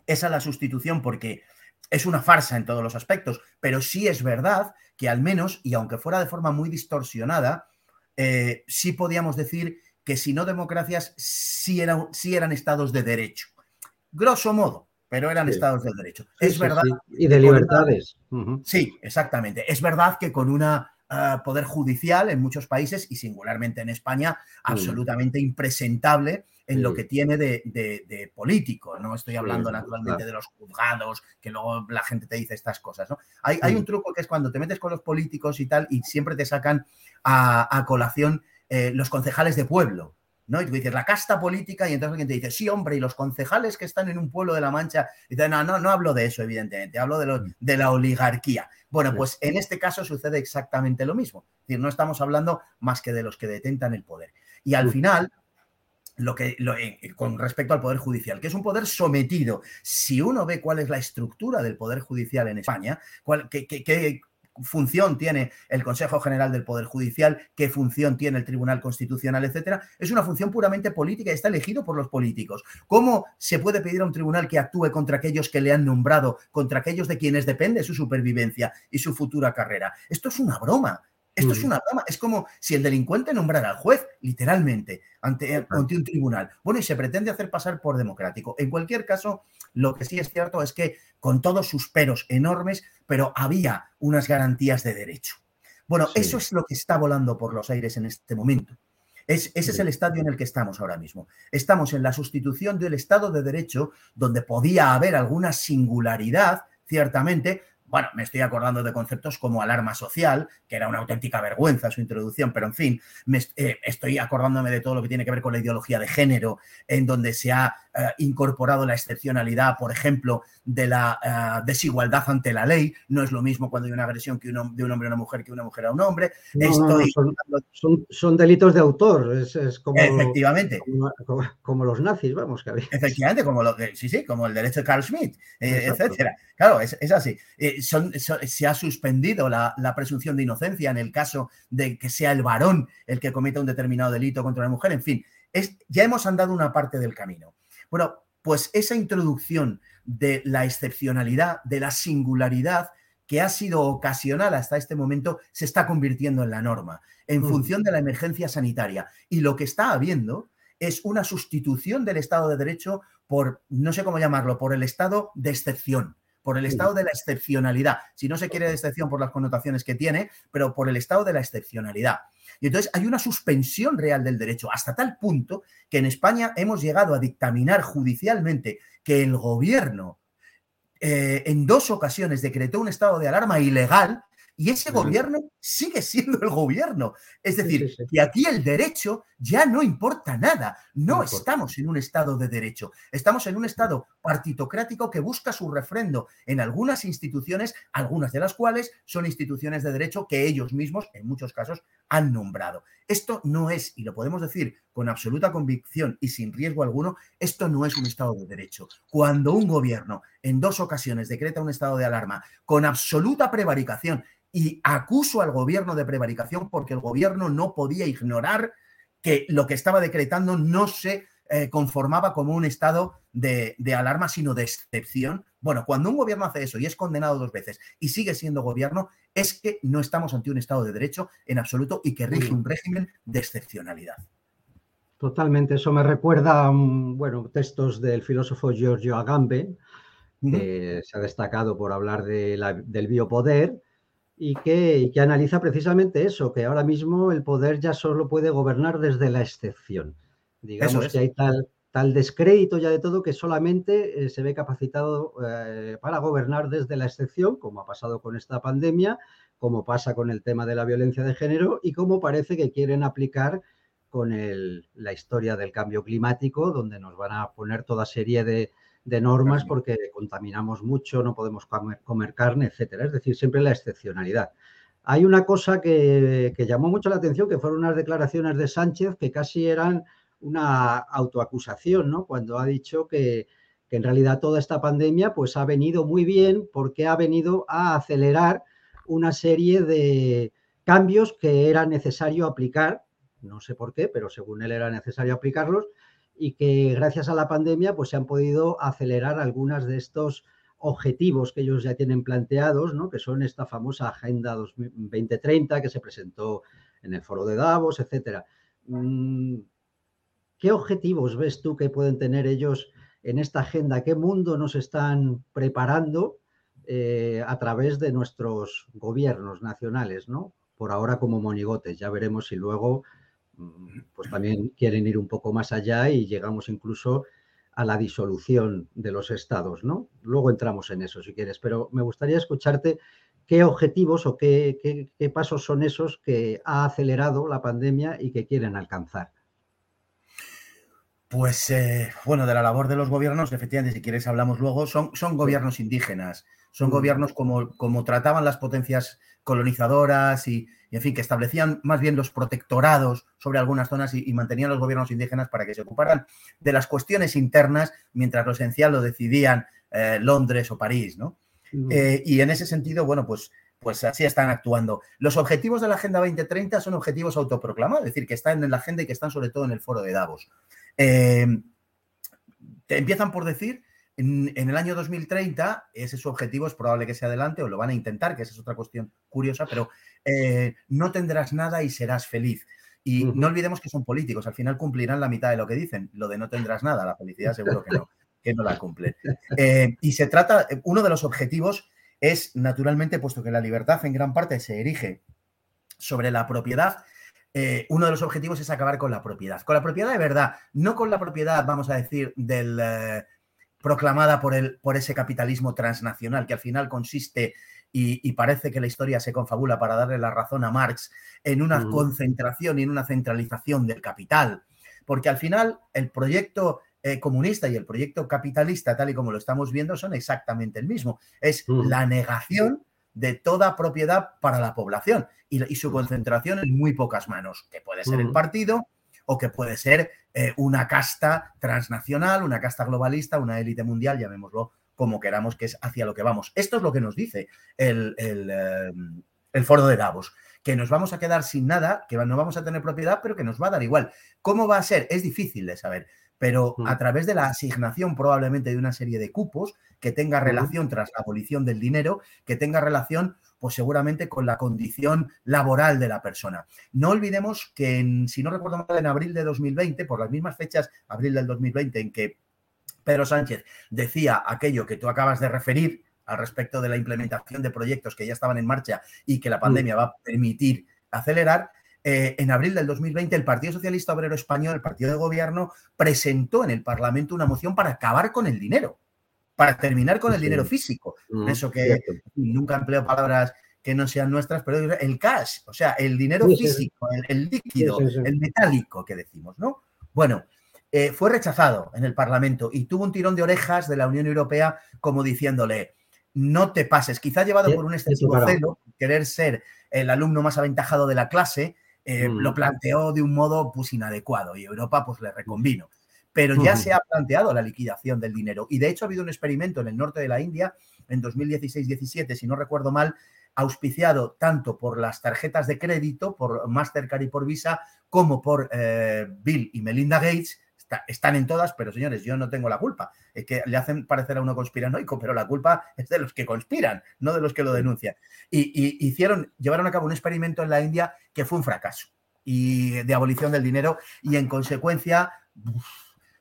es a la sustitución, porque es una farsa en todos los aspectos, pero sí es verdad que al menos, y aunque fuera de forma muy distorsionada, eh, sí podíamos decir que si no democracias, sí eran, eran estados de derecho. Grosso modo, pero eran estados de derecho. es verdad. Y de libertades. Sí, exactamente. Es verdad que con una eh, poder judicial en muchos países y singularmente en España, absolutamente impresentable en lo que tiene de, político. No estoy hablando naturalmente de los juzgados, que luego la gente te dice estas cosas. ¿no? Hay, hay, un truco que es cuando te metes con los políticos y tal, y siempre te sacan a, colación eh, los concejales de pueblo. ¿No? Y tú dices, la casta política, y entonces alguien te dice, sí, hombre, y los concejales que están en un pueblo de la Mancha, y dices, no, no, no hablo de eso, evidentemente, hablo de, mm. de la oligarquía. Bueno, pues en este caso sucede exactamente lo mismo. Es decir, no estamos hablando más que de los que detentan el poder. Y al mm. final, lo que, eh, con respecto al Poder Judicial, que es un poder sometido. Si uno ve cuál es la estructura del Poder Judicial en España, cuál, qué, qué, función tiene el Consejo General del Poder Judicial, qué función tiene el Tribunal Constitucional, etcétera, es una función puramente política y está elegido por los políticos. ¿Cómo se puede pedir a un tribunal que actúe contra aquellos que le han nombrado, contra aquellos de quienes depende su supervivencia y su futura carrera? Esto es una broma. Esto es una broma. Es como si el delincuente nombrara al juez, literalmente, ante, ante, un tribunal. Bueno, y se pretende hacer pasar por democrático. En cualquier caso, lo que sí es cierto es que, con todos sus peros enormes, pero había unas garantías de derecho. Bueno, eso es lo que está volando por los aires en este momento. Es, ese es el estadio en el que estamos ahora mismo. Estamos en la sustitución del Estado de Derecho, donde podía haber alguna singularidad, ciertamente, bueno, me estoy acordando de conceptos como alarma social, que era una auténtica vergüenza su introducción, pero en fin, eh, estoy acordándome de todo lo que tiene que ver con la ideología de género, en donde se ha incorporado la excepcionalidad, por ejemplo, de la eh, desigualdad ante la ley. No es lo mismo cuando hay una agresión que de un hombre a una mujer que una mujer a un hombre. son, delitos de autor, es, como, Efectivamente. Como, los nazis, vamos, que Efectivamente, como lo, sí, sí, como el derecho de Carl Schmitt, eh, etcétera. Claro, es, así. se ha suspendido la, la presunción de inocencia en el caso de que sea el varón el que cometa un determinado delito contra la mujer. En fin, es, ya hemos andado una parte del camino. Bueno, pues esa introducción de la excepcionalidad, de la singularidad que ha sido ocasional hasta este momento, se está convirtiendo en la norma, en mm. función de la emergencia sanitaria. Y lo que está habiendo es una sustitución del Estado de Derecho por, no sé cómo llamarlo, por el Estado de excepción por el estado de la excepcionalidad. Si no se quiere de excepción por las connotaciones que tiene, pero por el estado de la excepcionalidad. Y entonces hay una suspensión real del derecho, hasta tal punto que en España hemos llegado a dictaminar judicialmente que el gobierno eh, en dos ocasiones decretó un estado de alarma ilegal y ese gobierno sigue siendo el gobierno. Es decir, que aquí el derecho ya no importa nada. No, estamos en un Estado de derecho. Estamos en un Estado partitocrático que busca su refrendo en algunas instituciones, algunas de las cuales son instituciones de derecho que ellos mismos, en muchos casos, han nombrado. Esto no es, y lo podemos decir con absoluta convicción y sin riesgo alguno, esto no es un Estado de derecho. Cuando un gobierno en dos ocasiones decreta un estado de alarma con absoluta prevaricación y acuso al gobierno de prevaricación porque el gobierno no podía ignorar que lo que estaba decretando no se eh, conformaba como un estado de, alarma, sino de excepción. Bueno, cuando un gobierno hace eso y es condenado dos veces y sigue siendo gobierno, es que no estamos ante un estado de derecho en absoluto y que rige un régimen de excepcionalidad. Totalmente, eso me recuerda a bueno, textos del filósofo Giorgio Agamben, que se ha destacado por hablar del biopoder, y que, analiza precisamente eso, que ahora mismo el poder ya solo puede gobernar desde la excepción. Digamos que hay tal, tal descrédito ya de todo que solamente eh, se ve capacitado eh, para gobernar desde la excepción, como ha pasado con esta pandemia, como pasa con el tema de la violencia de género y como parece que quieren aplicar con la historia del cambio climático, donde nos van a poner toda serie de, de normas porque contaminamos mucho, no podemos comer, carne, etcétera. Es decir, siempre la excepcionalidad. Hay una cosa que, llamó mucho la atención, que fueron unas declaraciones de Sánchez que casi eran una autoacusación, ¿no? Cuando ha dicho que, en realidad toda esta pandemia pues ha venido muy bien porque ha venido a acelerar una serie de cambios que era necesario aplicar, no sé por qué, pero según él era necesario aplicarlos, y que gracias a la pandemia pues se han podido acelerar algunas de estos objetivos que ellos ya tienen planteados, ¿no? que son esta famosa Agenda 2030 que se presentó en el foro de Davos, etcétera. Mm, ¿Qué objetivos ves tú que pueden tener ellos en esta agenda? ¿Qué mundo nos están preparando eh, a través de nuestros gobiernos nacionales? ¿no? Por ahora como monigotes, ya veremos si luego pues también quieren ir un poco más allá y llegamos incluso a la disolución de los estados, ¿no? Luego entramos en eso si quieres, pero me gustaría escucharte qué objetivos o qué, pasos son esos que ha acelerado la pandemia y que quieren alcanzar. Pues eh, bueno, de la labor de los gobiernos, efectivamente, si quieres hablamos luego, son, son gobiernos indígenas, son gobiernos como, como trataban las potencias colonizadoras y, en fin, que establecían más bien los protectorados sobre algunas zonas y, mantenían los gobiernos indígenas para que se ocuparan de las cuestiones internas, mientras lo esencial lo decidían eh, Londres o París, ¿no? Eh, y en ese sentido, bueno, pues, pues así están actuando. Los objetivos de la Agenda 2030 son objetivos autoproclamados, es decir, que están en la agenda y que están sobre todo en el foro de Davos. Eh, te empiezan por decir en, el año 2030, ese su objetivo, es probable que sea adelante o lo van a intentar, que esa es otra cuestión curiosa, pero eh, no tendrás nada y serás feliz. Y no olvidemos que son políticos, al final cumplirán la mitad de lo que dicen, lo de no tendrás nada, la felicidad seguro que no, que no la cumplen. (laughs) Eh, y se trata, uno de los objetivos es, naturalmente, puesto que la libertad en gran parte se erige sobre la propiedad, eh, uno de los objetivos es acabar con la propiedad. Con la propiedad de verdad, no con la propiedad, vamos a decir, del, proclamada por, el, por ese capitalismo transnacional que al final consiste y, parece que la historia se confabula para darle la razón a Marx en una concentración y en una centralización del capital. Porque al final el proyecto eh, comunista y el proyecto capitalista, tal y como lo estamos viendo, son exactamente el mismo. Es la negación de toda propiedad para la población y, y, su concentración en muy pocas manos, que puede ser el partido, o que puede ser eh, una casta transnacional, una casta globalista, una élite mundial, llamémoslo como queramos, que es hacia lo que vamos. Esto es lo que nos dice el, el, em, el foro de Davos, que nos vamos a quedar sin nada, que no vamos a tener propiedad, pero que nos va a dar igual. ¿Cómo va a ser? Es difícil de saber pero a través de la asignación probablemente de una serie de cupos que tenga relación tras la abolición del dinero, que tenga relación pues seguramente con la condición laboral de la persona. No olvidemos que, en, si no recuerdo mal, en abril de 2020, por las mismas fechas, abril del 2020, en que Pedro Sánchez decía aquello que tú acabas de referir al respecto de la implementación de proyectos que ya estaban en marcha y que la mm. pandemia va a permitir acelerar, eh, en abril del 2020 el Partido Socialista Obrero Español, el partido de gobierno, presentó en el Parlamento una moción para acabar con el dinero, para terminar con el dinero físico. Eso que nunca empleo palabras que no sean nuestras, pero el cash, o sea, el dinero físico, el, líquido, el metálico que decimos, ¿no? Bueno, eh, fue rechazado en el Parlamento y tuvo un tirón de orejas de la Unión Europea como diciéndole, no te pases, quizá llevado por un excesivo celo, querer ser el alumno más aventajado de la clase, eh, mm. lo planteó de un modo pues inadecuado y Europa pues le reconvino. Pero ya se ha planteado la liquidación del dinero y de hecho ha habido un experimento en el norte de la India en 2016-17, si no recuerdo mal, auspiciado tanto por las tarjetas de crédito, por Mastercard y por Visa, como por eh, Bill y Melinda Gates. Están en todas, pero señores, yo no tengo la culpa. Es que le hacen parecer a uno conspiranoico, pero la culpa (laughs) es de los que conspiran, no de los que lo denuncian. Y, hicieron, llevaron a cabo un experimento en la India que fue un fracaso y de abolición del dinero y en consecuencia,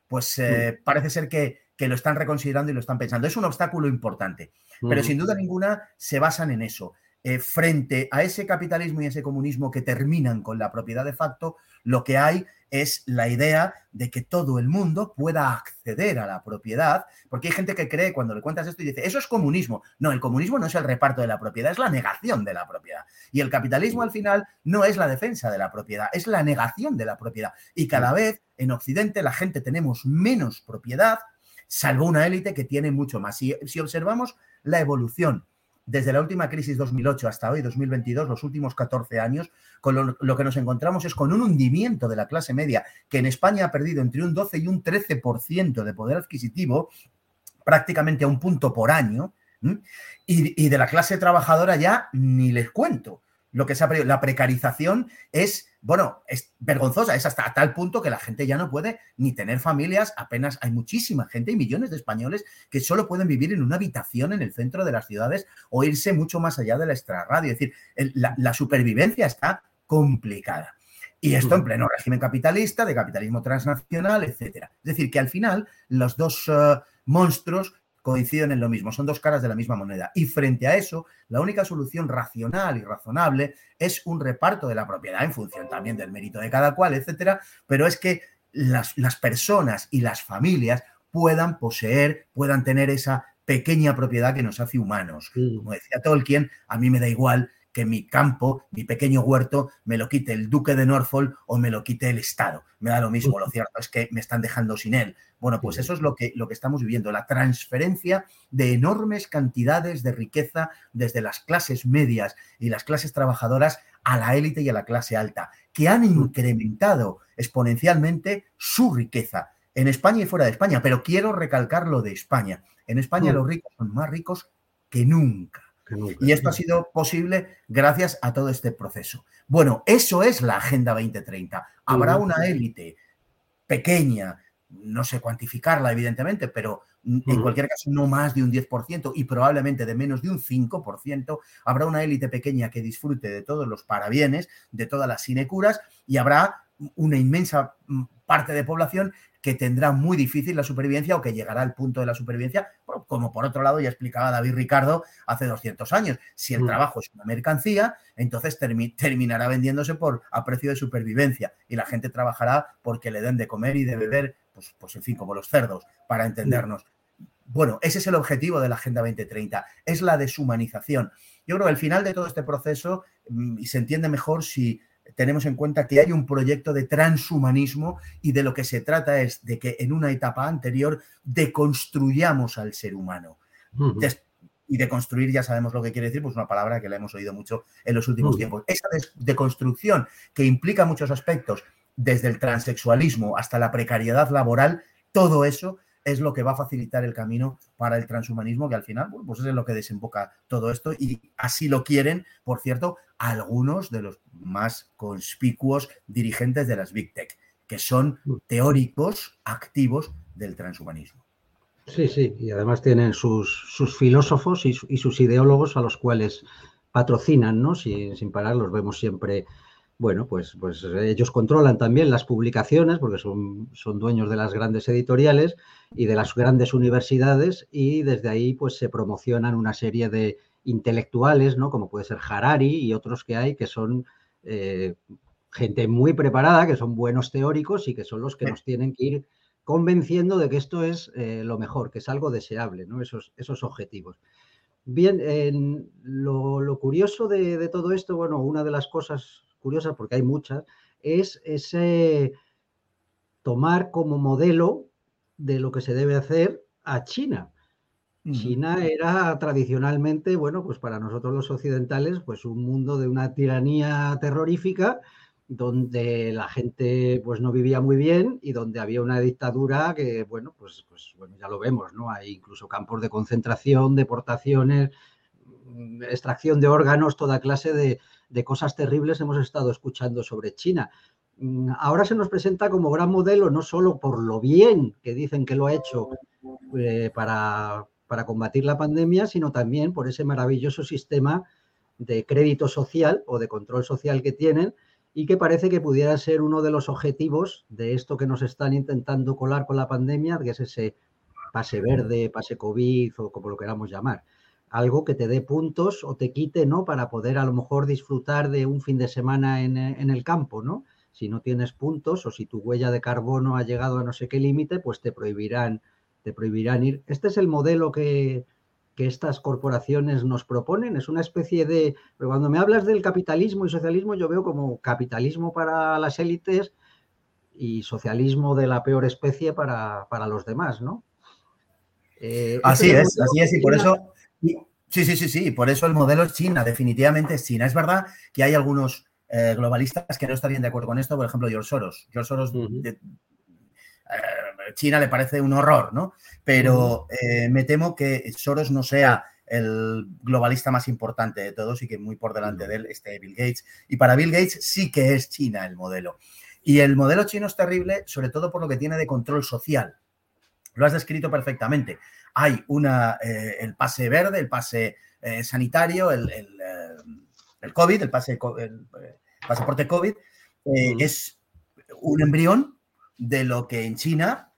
pues eh, parece ser que, que lo están reconsiderando y lo están pensando. Es un obstáculo importante, pero sin duda ninguna se basan en eso. Eh, frente a ese capitalismo y ese comunismo que terminan con la propiedad de facto, lo que hay es la idea de que todo el mundo pueda acceder a la propiedad, porque hay gente que cree cuando le cuentas esto y dice, eso es comunismo. No, el comunismo no es el reparto de la propiedad, es la negación de la propiedad. Y el capitalismo al final no es la defensa de la propiedad, es la negación de la propiedad. Y cada vez en Occidente la gente tenemos menos propiedad, salvo una élite que tiene mucho más. Si, si observamos la evolución desde la última crisis 2008 hasta hoy, 2022, los últimos 14 años, con lo, que nos encontramos es con un hundimiento de la clase media que en España ha perdido entre un 12 y un 13% de poder adquisitivo, prácticamente a un punto por año, y, y de la clase trabajadora ya ni les cuento. Lo que se ha la precarización es, bueno, es vergonzosa, es hasta tal punto que la gente ya no puede ni tener familias, apenas hay muchísima gente y millones de españoles que solo pueden vivir en una habitación en el centro de las ciudades o irse mucho más allá de la extrarradio. Es decir, la, supervivencia está complicada. Y esto en pleno régimen capitalista, de capitalismo transnacional, etcétera. Es decir, que al final los dos eh, monstruos coinciden en lo mismo, son dos caras de la misma moneda. Y frente a eso, la única solución racional y razonable es un reparto de la propiedad en función también del mérito de cada cual, etcétera, pero es que las, las personas y las familias puedan poseer, puedan tener esa pequeña propiedad que nos hace humanos. Como decía Tolkien, a mí me da igual que mi campo, mi pequeño huerto, me lo quite el duque de Norfolk o me lo quite el Estado. Me da lo mismo, lo cierto es que me están dejando sin él. Bueno, pues eso es lo que, lo que estamos viviendo, la transferencia de enormes cantidades de riqueza desde las clases medias y las clases trabajadoras a la élite y a la clase alta, que han incrementado exponencialmente su riqueza en España y fuera de España. Pero quiero recalcar lo de España. En España los ricos son más ricos que nunca. Y esto ha sido posible gracias a todo este proceso. Bueno, eso es la Agenda 2030. Habrá una élite pequeña, no sé cuantificarla evidentemente, pero en cualquier caso no más de un 10% y probablemente de menos de un 5%, habrá una élite pequeña que disfrute de todos los parabienes, de todas las sinecuras y habrá una inmensa mm, parte de población que tendrá muy difícil la supervivencia o que llegará al punto de la supervivencia, como por otro lado ya explicaba David Ricardo hace 200 años. Si el mm. trabajo es una mercancía, entonces terminará vendiéndose por a precio de supervivencia y la gente trabajará porque le den de comer y de beber, pues, pues en fin, como los cerdos, para entendernos. Bueno, ese es el objetivo de la Agenda 2030, es la deshumanización. Yo creo que el final de todo este proceso mm, y se entiende mejor si tenemos en cuenta que hay un proyecto de transhumanismo y de lo que se trata es de que en una etapa anterior deconstruyamos al ser humano. y de construir ya sabemos lo que quiere decir, pues una palabra que la hemos oído mucho en los últimos tiempos. Esa deconstrucción que implica muchos aspectos, desde el transexualismo hasta la precariedad laboral, todo eso es lo que va a facilitar el camino para el transhumanismo, que al final, pues es lo que desemboca todo esto y así lo quieren, por cierto, algunos de los más conspicuos dirigentes de las Big Tech, que son teóricos activos del transhumanismo. Sí, sí, y además tienen sus, sus filósofos y, sus ideólogos a los cuales patrocinan, ¿no? sin parar, los vemos siempre bueno, pues, pues ellos controlan también las publicaciones porque son, son dueños de las grandes editoriales y de las grandes universidades y desde ahí pues se promocionan una serie de intelectuales, ¿no? Como puede ser Harari y otros que hay que son eh, gente muy preparada, que son buenos teóricos y que son los que nos tienen que ir convenciendo de que esto es eh, lo mejor, que es algo deseable, ¿no? Esos, esos objetivos. Bien, lo, curioso de, todo esto, bueno, una de las cosas curiosas, porque hay muchas, es ese tomar como modelo de lo que se debe hacer a China. China era tradicionalmente, bueno, pues para nosotros los occidentales, pues un mundo de una tiranía terrorífica donde la gente pues no vivía muy bien y donde había una dictadura que, bueno, pues, pues bueno, ya lo vemos, ¿no? Hay incluso campos de concentración, deportaciones, mm, extracción de órganos, toda clase de, cosas terribles hemos estado escuchando sobre China. Mm, ahora se nos presenta como gran modelo, no solo por lo bien que dicen que lo ha hecho eh, para, para combatir la pandemia, sino también por ese maravilloso sistema de crédito social o de control social que tienen, y que parece que pudiera ser uno de los objetivos de esto que nos están intentando colar con la pandemia, que es ese pase verde, pase COVID o como lo queramos llamar. Algo que te dé puntos o te quite, ¿no? Para poder a lo mejor disfrutar de un fin de semana en, en el campo, ¿no? Si no tienes puntos o si tu huella de carbono ha llegado a no sé qué límite, pues te prohibirán, te prohibirán ir. Este es el modelo que, que estas corporaciones nos proponen. Es una especie de... Pero cuando me hablas del capitalismo y socialismo, yo veo como capitalismo para las élites y socialismo de la peor especie para, los demás, ¿no? Eh, así es, así es, y por eso... sí, sí, sí, sí, por eso el modelo es China, definitivamente es China. Es verdad que hay algunos eh, globalistas que no estarían de acuerdo con esto, por ejemplo, George Soros. George Soros China le parece un horror, ¿no? Pero eh, me temo que Soros no sea el globalista más importante de todos y que muy por delante de él esté Bill Gates. Y para Bill Gates sí que es China el modelo. Y el modelo chino es terrible, sobre todo por lo que tiene de control social. Lo has descrito perfectamente. Hay una, eh, el pase verde, el pase eh, sanitario, el, el, COVID, el, pase, el pasaporte COVID, es un embrión de lo que en China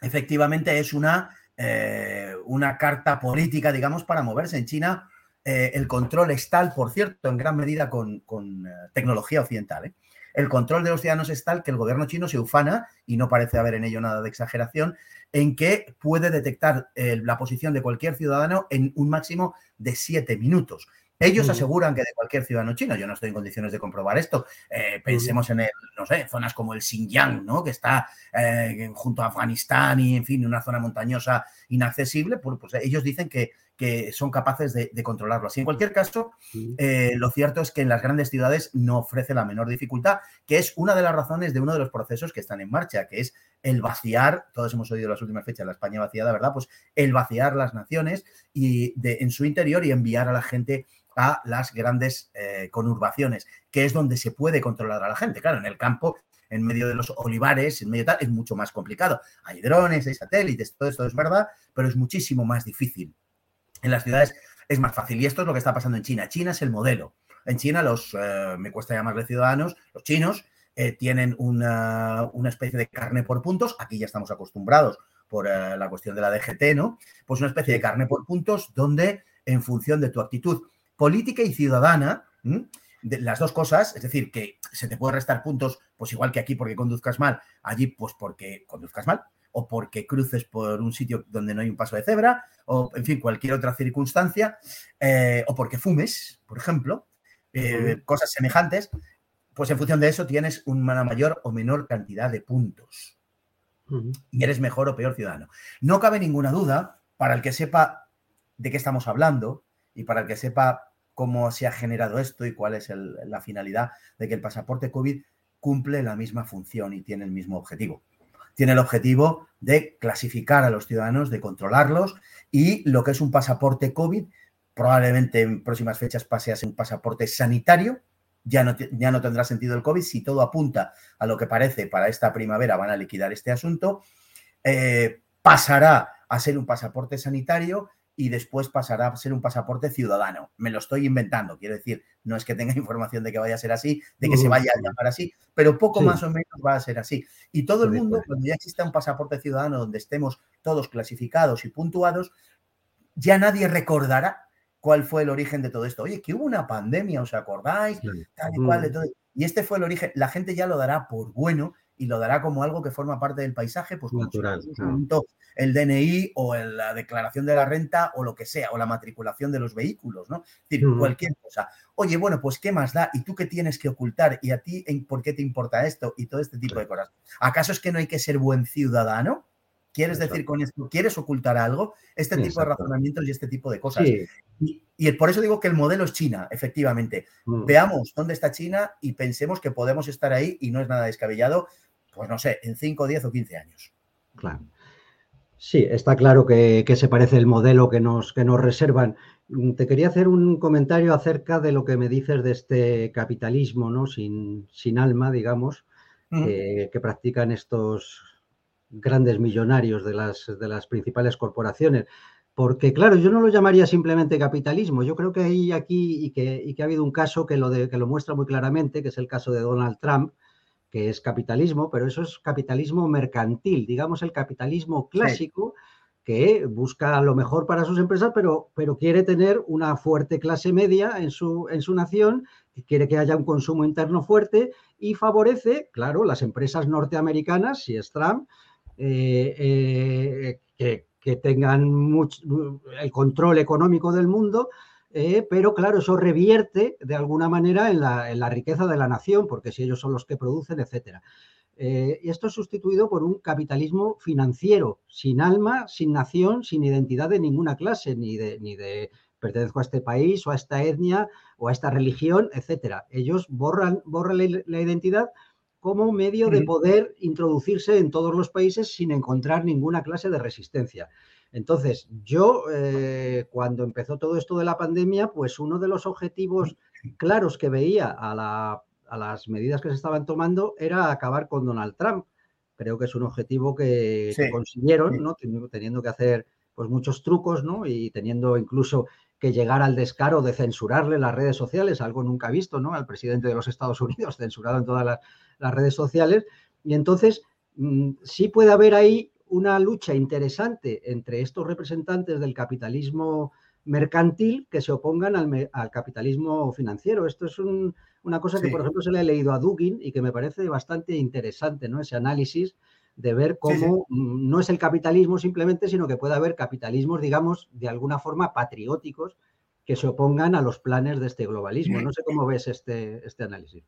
efectivamente es una, eh, una carta política, digamos, para moverse. En China eh, el control es tal, por cierto, en gran medida con, con eh, tecnología occidental. El control de los ciudadanos es tal que el gobierno chino se ufana, y no parece haber en ello nada de exageración, en que puede detectar la posición de cualquier ciudadano en un máximo de siete minutos. Ellos aseguran que de cualquier ciudadano chino, yo no estoy en condiciones de comprobar esto, eh, pensemos en, el, no sé, zonas como el Xinjiang, ¿no? que está eh, junto a Afganistán y, en fin, una zona montañosa inaccesible, pues ellos dicen que, que son capaces de, controlarlo. Así, en cualquier caso, eh, lo cierto es que en las grandes ciudades no ofrece la menor dificultad, que es una de las razones de uno de los procesos que están en marcha, que es el vaciar, todos hemos oído las últimas fechas, la España vaciada, ¿verdad? Pues el vaciar las naciones y de, en su interior y enviar a la gente a las grandes eh, conurbaciones, que es donde se puede controlar a la gente. Claro, en el campo, en medio de los olivares, en medio de tal, es mucho más complicado. Hay drones, hay satélites, todo esto es verdad, pero es muchísimo más difícil. En las ciudades es más fácil. Y esto es lo que está pasando en China. China es el modelo. En China, los, eh, me cuesta llamarle ciudadanos, los chinos eh, tienen una, una, especie de carne por puntos. Aquí ya estamos acostumbrados por la cuestión de la DGT, ¿no? Pues una especie de carne por puntos donde en función de tu actitud política y ciudadana, de las dos cosas, es decir, que se te puede restar puntos, pues igual que aquí porque conduzcas mal, allí pues porque conduzcas mal, o porque cruces por un sitio donde no hay un paso de cebra, o en fin, cualquier otra circunstancia, eh, o porque fumes, por ejemplo, eh, cosas semejantes, pues en función de eso tienes una mayor o menor cantidad de puntos. Y eres mejor o peor ciudadano. No cabe ninguna duda, para el que sepa de qué estamos hablando, y para el que sepa cómo se ha generado esto y cuál es la finalidad de que el pasaporte COVID cumple la misma función y tiene el mismo objetivo. Tiene el objetivo de clasificar a los ciudadanos, de controlarlos y lo que es un pasaporte COVID, probablemente en próximas fechas pase a ser un pasaporte sanitario, ya no, ya no, tendrá sentido el COVID. Si todo apunta a lo que parece para esta primavera, van a liquidar este asunto. Eh, pasará a ser un pasaporte sanitario y después pasará a ser un pasaporte ciudadano. Me lo estoy inventando, quiero decir, no es que tenga (laughs) información de que vaya a ser así, de que se vaya a llamar así, pero poco más o menos va a ser así. Y todo el mundo, cuando ya exista un pasaporte ciudadano donde estemos todos clasificados y puntuados, ya nadie recordará cuál fue el origen de todo esto. Oye, que hubo una pandemia, ¿os acordáis? Tal y cual, y este fue el origen. La gente ya lo dará por bueno y lo dará como algo que forma parte del paisaje, pues natural. el DNI o la declaración de la renta o lo que sea, o la matriculación de los vehículos, ¿no? Es decir, cualquier cosa. Oye, bueno, pues ¿qué más da? ¿Y tú qué tienes que ocultar? ¿Y a ti por qué te importa esto? Y todo este tipo de cosas. ¿Acaso es que no hay que ser buen ciudadano? ¿Quieres decir con esto? ¿Quieres ocultar algo? Este tipo de razonamientos y este tipo de cosas. Y, por eso digo que el modelo es China, efectivamente. Mm. Veamos dónde está China y pensemos que podemos estar ahí y no es nada descabellado, pues no sé, en 5, 10 o 15 años. Claro. Sí, está claro que, se parece el modelo que nos, que nos reservan. Mm, te quería hacer un comentario acerca de lo que me dices de este capitalismo, ¿no? Sin, sin alma, digamos, que practican estos grandes millonarios de las, de las principales corporaciones. Porque, claro, yo no lo llamaría simplemente capitalismo. Yo creo que hay aquí y que, ha habido un caso que lo, de, que lo muestra muy claramente, que es el caso de Donald Trump, que es capitalismo, pero eso es capitalismo mercantil, digamos el capitalismo clásico, que busca lo mejor para sus empresas, pero, pero quiere tener una fuerte clase media en su, en su nación, quiere que haya un consumo interno fuerte y favorece, claro, las empresas norteamericanas, si es Trump, eh, eh, que, tengan el control económico del mundo, eh, pero claro, eso revierte de alguna manera en la, riqueza de la nación, porque si ellos son los que producen, etc. y esto es sustituido por un capitalismo financiero, sin alma, sin nación, sin identidad de ninguna clase, ni de, pertenezco a este país o a esta etnia o a esta religión, etcétera. Ellos borran, borran la identidad como medio de poder introducirse en todos los países sin encontrar ninguna clase de resistencia. Entonces, yo, eh, cuando empezó todo esto de la pandemia, pues uno de los objetivos claros que veía a, las medidas que se estaban tomando era acabar con Donald Trump. Creo que es un objetivo que, consiguieron, ¿no? Teniendo que hacer pues muchos trucos, ¿no? Y teniendo incluso que llegar al descaro de censurarle las redes sociales, algo nunca visto, ¿no? Al presidente de los Estados Unidos (laughs) censurado en todas las, redes sociales. Y entonces mm, sí puede haber ahí una lucha interesante entre estos representantes del capitalismo mercantil que se opongan al, capitalismo financiero. Esto es una cosa que, por ejemplo, se le ha leído a Dugin y que me parece bastante interesante, ¿no? Ese análisis de ver cómo mm, no es el capitalismo simplemente, sino que puede haber capitalismos, digamos, de alguna forma patrióticos que se opongan a los planes de este globalismo. No sé cómo ves este, este análisis.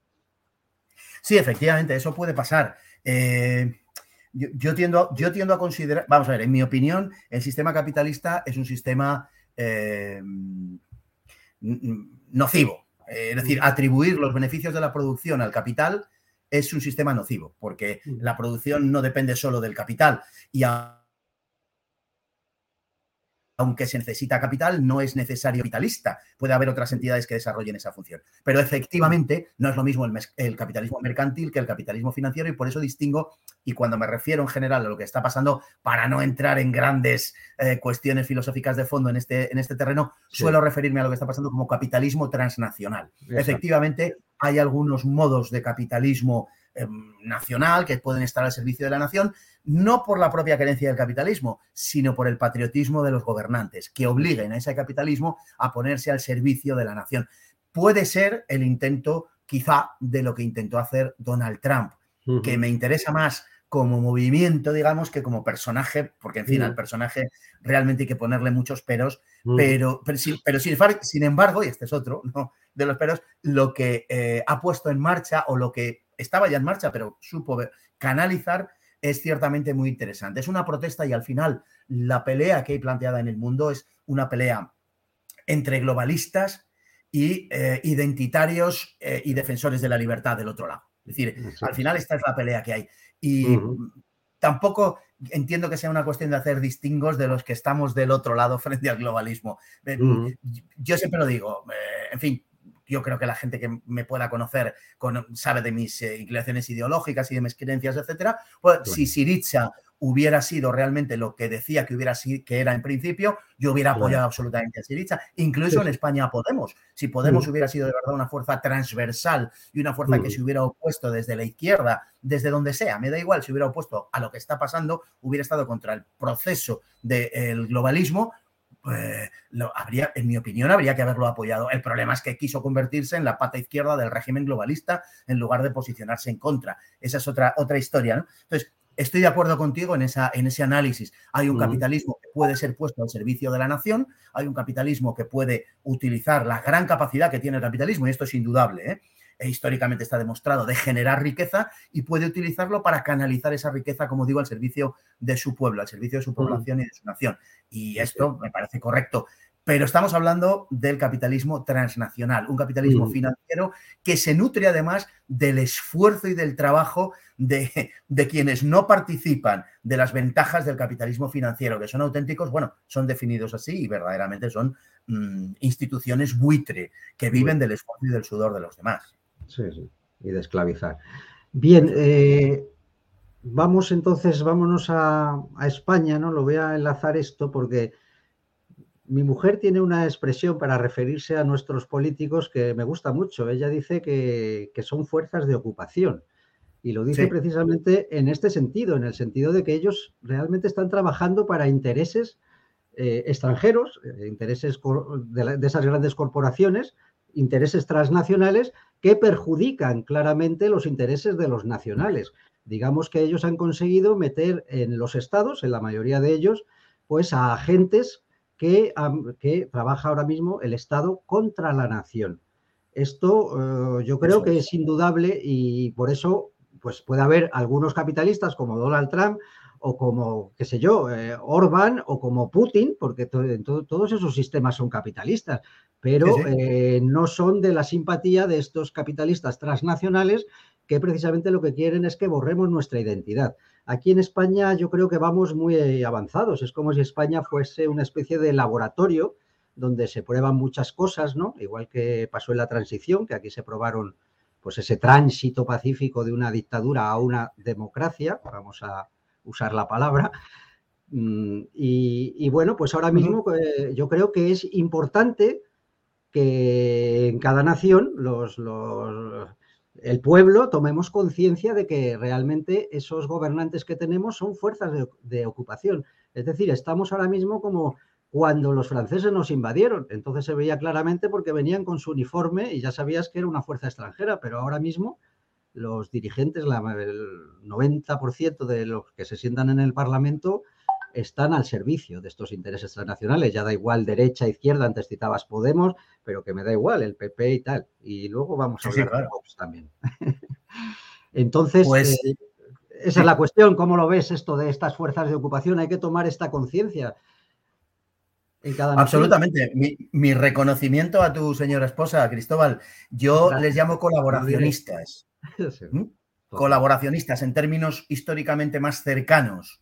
Sí, efectivamente, eso puede pasar. Eh, yo, tiendo, yo tiendo a considerar, vamos a ver, en mi opinión, el sistema capitalista es un sistema eh, nocivo. Es decir, atribuir los beneficios de la producción al capital es un sistema nocivo, porque mm. la producción no depende solo del capital y aunque se necesita capital, no es necesario capitalista. Puede haber otras entidades que desarrollen esa función. Pero efectivamente no es lo mismo el, capitalismo mercantil que el capitalismo financiero y por eso distingo, y cuando me refiero en general a lo que está pasando, para no entrar en grandes eh, cuestiones filosóficas de fondo en este, en este terreno, suelo referirme a lo que está pasando como capitalismo transnacional. Efectivamente, hay algunos modos de capitalismo em, nacional que pueden estar al servicio de la nación, no por la propia creencia del capitalismo, sino por el patriotismo de los gobernantes, que obliguen a ese capitalismo a ponerse al servicio de la nación. Puede ser el intento, quizá, de lo que intentó hacer Donald Trump, que me interesa más como movimiento, digamos, que como personaje, porque en fin, al personaje realmente hay que ponerle muchos peros, pero, pero, sin, embargo, y este es otro de los peros, lo que eh, ha puesto en marcha o lo que estaba ya en marcha, pero supo canalizar es ciertamente muy interesante. Es una protesta y al final la pelea que hay planteada en el mundo es una pelea entre globalistas y eh, identitarios eh, y defensores de la libertad del otro lado. Es decir, al final esta es la pelea que hay. Y tampoco entiendo que sea una cuestión de hacer distingos de los que estamos del otro lado (laughs) frente al globalismo. Eh, yo siempre lo digo, en fin, yo creo que la gente que me pueda conocer sabe de mis eh, inclinaciones ideológicas y de mis creencias, etcétera. Pues si Siriza hubiera sido realmente lo que decía que hubiera sido, que era en principio, yo hubiera apoyado absolutamente a Siriza. Incluso en España Podemos. Si Podemos hubiera sido de verdad una fuerza transversal y una fuerza que se hubiera opuesto desde la izquierda, desde donde sea, me da igual, si hubiera opuesto a lo que está pasando, hubiera estado contra el proceso del globalismo, pues, habría, en mi opinión, habría que haberlo apoyado. El problema es que quiso convertirse en la pata izquierda del régimen globalista en lugar de posicionarse en contra. Esa es otra, otra historia, ¿no? Entonces, estoy de acuerdo contigo en, esa, en ese análisis. Hay un capitalismo que puede ser puesto al servicio de la nación, hay un capitalismo que puede utilizar la gran capacidad que tiene el capitalismo, y esto es indudable, ¿eh? E históricamente está demostrado, de generar riqueza y puede utilizarlo para canalizar esa riqueza, como digo, al servicio de su pueblo, al servicio de su población y de su nación. Y esto me parece correcto. Pero estamos hablando del capitalismo transnacional, un capitalismo financiero que se nutre además del esfuerzo y del trabajo de, quienes no participan de las ventajas del capitalismo financiero, que son auténticos, bueno, son definidos así y verdaderamente son mm, instituciones buitre que viven del esfuerzo y del sudor de los demás. Sí, sí, y de esclavizar. Bien, eh, vamos entonces, vámonos a, a España, ¿no? Lo voy a enlazar esto porque mi mujer tiene una expresión para referirse a nuestros políticos que me gusta mucho. Ella dice que, son fuerzas de ocupación. Y lo dice precisamente en este sentido, en el sentido de que ellos realmente están trabajando para intereses eh, extranjeros, eh, intereses de, de, esas grandes corporaciones, intereses transnacionales que perjudican claramente los intereses de los nacionales. Digamos que ellos han conseguido meter en los estados, en la mayoría de ellos, pues a agentes que, trabaja ahora mismo el Estado contra la nación. Esto eh, yo creo que es indudable y por eso pues puede haber algunos capitalistas como Donald Trump o como, qué sé yo, eh, Orban o como Putin, porque todos esos sistemas son capitalistas, pero eh, no son de la simpatía de estos capitalistas transnacionales que precisamente lo que quieren es que borremos nuestra identidad. Aquí en España yo creo que vamos muy avanzados. Es como si España fuese una especie de laboratorio donde se prueban muchas cosas, ¿no? Igual que pasó en la transición, que aquí se probaron pues ese tránsito pacífico de una dictadura a una democracia, vamos a usar la palabra. Mm, y, bueno, pues ahora mismo eh, yo creo que es importante que en cada nación los, los el pueblo tomemos conciencia de que realmente esos gobernantes que tenemos son fuerzas de, ocupación. Es decir, estamos ahora mismo como cuando los franceses nos invadieron. Entonces se veía claramente porque venían con su uniforme y ya sabías que era una fuerza extranjera, pero ahora mismo los dirigentes, el 90% de los que se sientan en el Parlamento, están al servicio de estos intereses transnacionales. Ya da igual derecha, izquierda, antes citabas Podemos, pero que me da igual el PP y tal. Y luego vamos a hablar de Vox también. (laughs) Entonces, pues, eh, esa es la cuestión. ¿Cómo lo ves esto de estas fuerzas de ocupación? Hay que tomar esta conciencia. Absolutamente. Mi, reconocimiento a tu señora esposa, Cristóbal. Yo les llamo colaboracionistas. (laughs) ¿Mm? Colaboracionistas en términos históricamente más cercanos.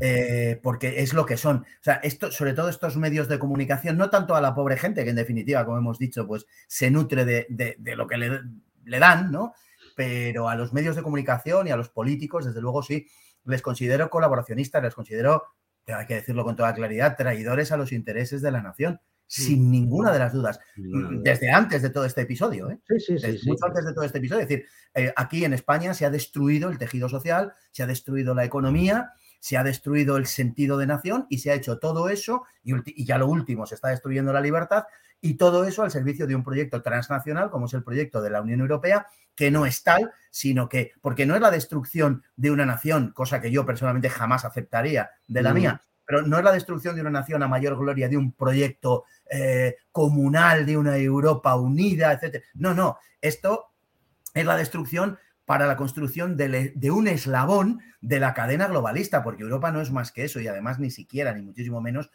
Eh, porque es lo que son. O sea, esto, sobre todo estos medios de comunicación, no tanto a la pobre gente, que en definitiva, como hemos dicho, pues se nutre de, lo que le, le, dan, ¿no? Pero a los medios de comunicación y a los políticos, desde luego sí, les considero colaboracionistas, les considero, hay que decirlo con toda claridad, traidores a los intereses de la nación sin ninguna de las dudas, desde antes de todo este episodio, ¿eh? sí, sí, sí, mucho antes de todo este episodio. Es decir, eh, aquí en España se ha destruido el tejido social, se ha destruido la economía, se ha destruido el sentido de nación y se ha hecho todo eso, y, ya lo último, se está destruyendo la libertad, y todo eso al servicio de un proyecto transnacional como es el proyecto de la Unión Europea, que no es tal, sino que, porque no es la destrucción de una nación, cosa que yo personalmente jamás aceptaría de la mía, pero no es la destrucción de una nación a mayor gloria de un proyecto eh, comunal, de una Europa unida, etc. No, no, esto es la destrucción para la construcción de, un eslabón de la cadena globalista, porque Europa no es más que eso y además ni siquiera, ni muchísimo menos,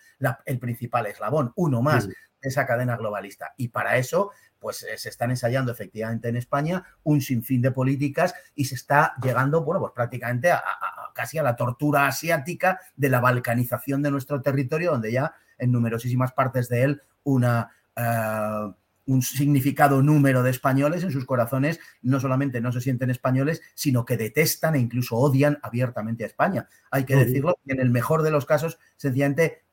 el principal eslabón, uno más de esa cadena globalista. Y para eso, pues eh, se están ensayando efectivamente en España un sinfín de políticas y se está llegando, bueno, pues prácticamente a, casi a la tortura asiática de la balcanización de nuestro territorio, donde ya en numerosísimas partes de él una... Eh, un significado número de españoles en sus corazones no solamente no se sienten españoles, sino que detestan e incluso odian abiertamente a España. Hay que decirlo, en el mejor de los casos, sencillamente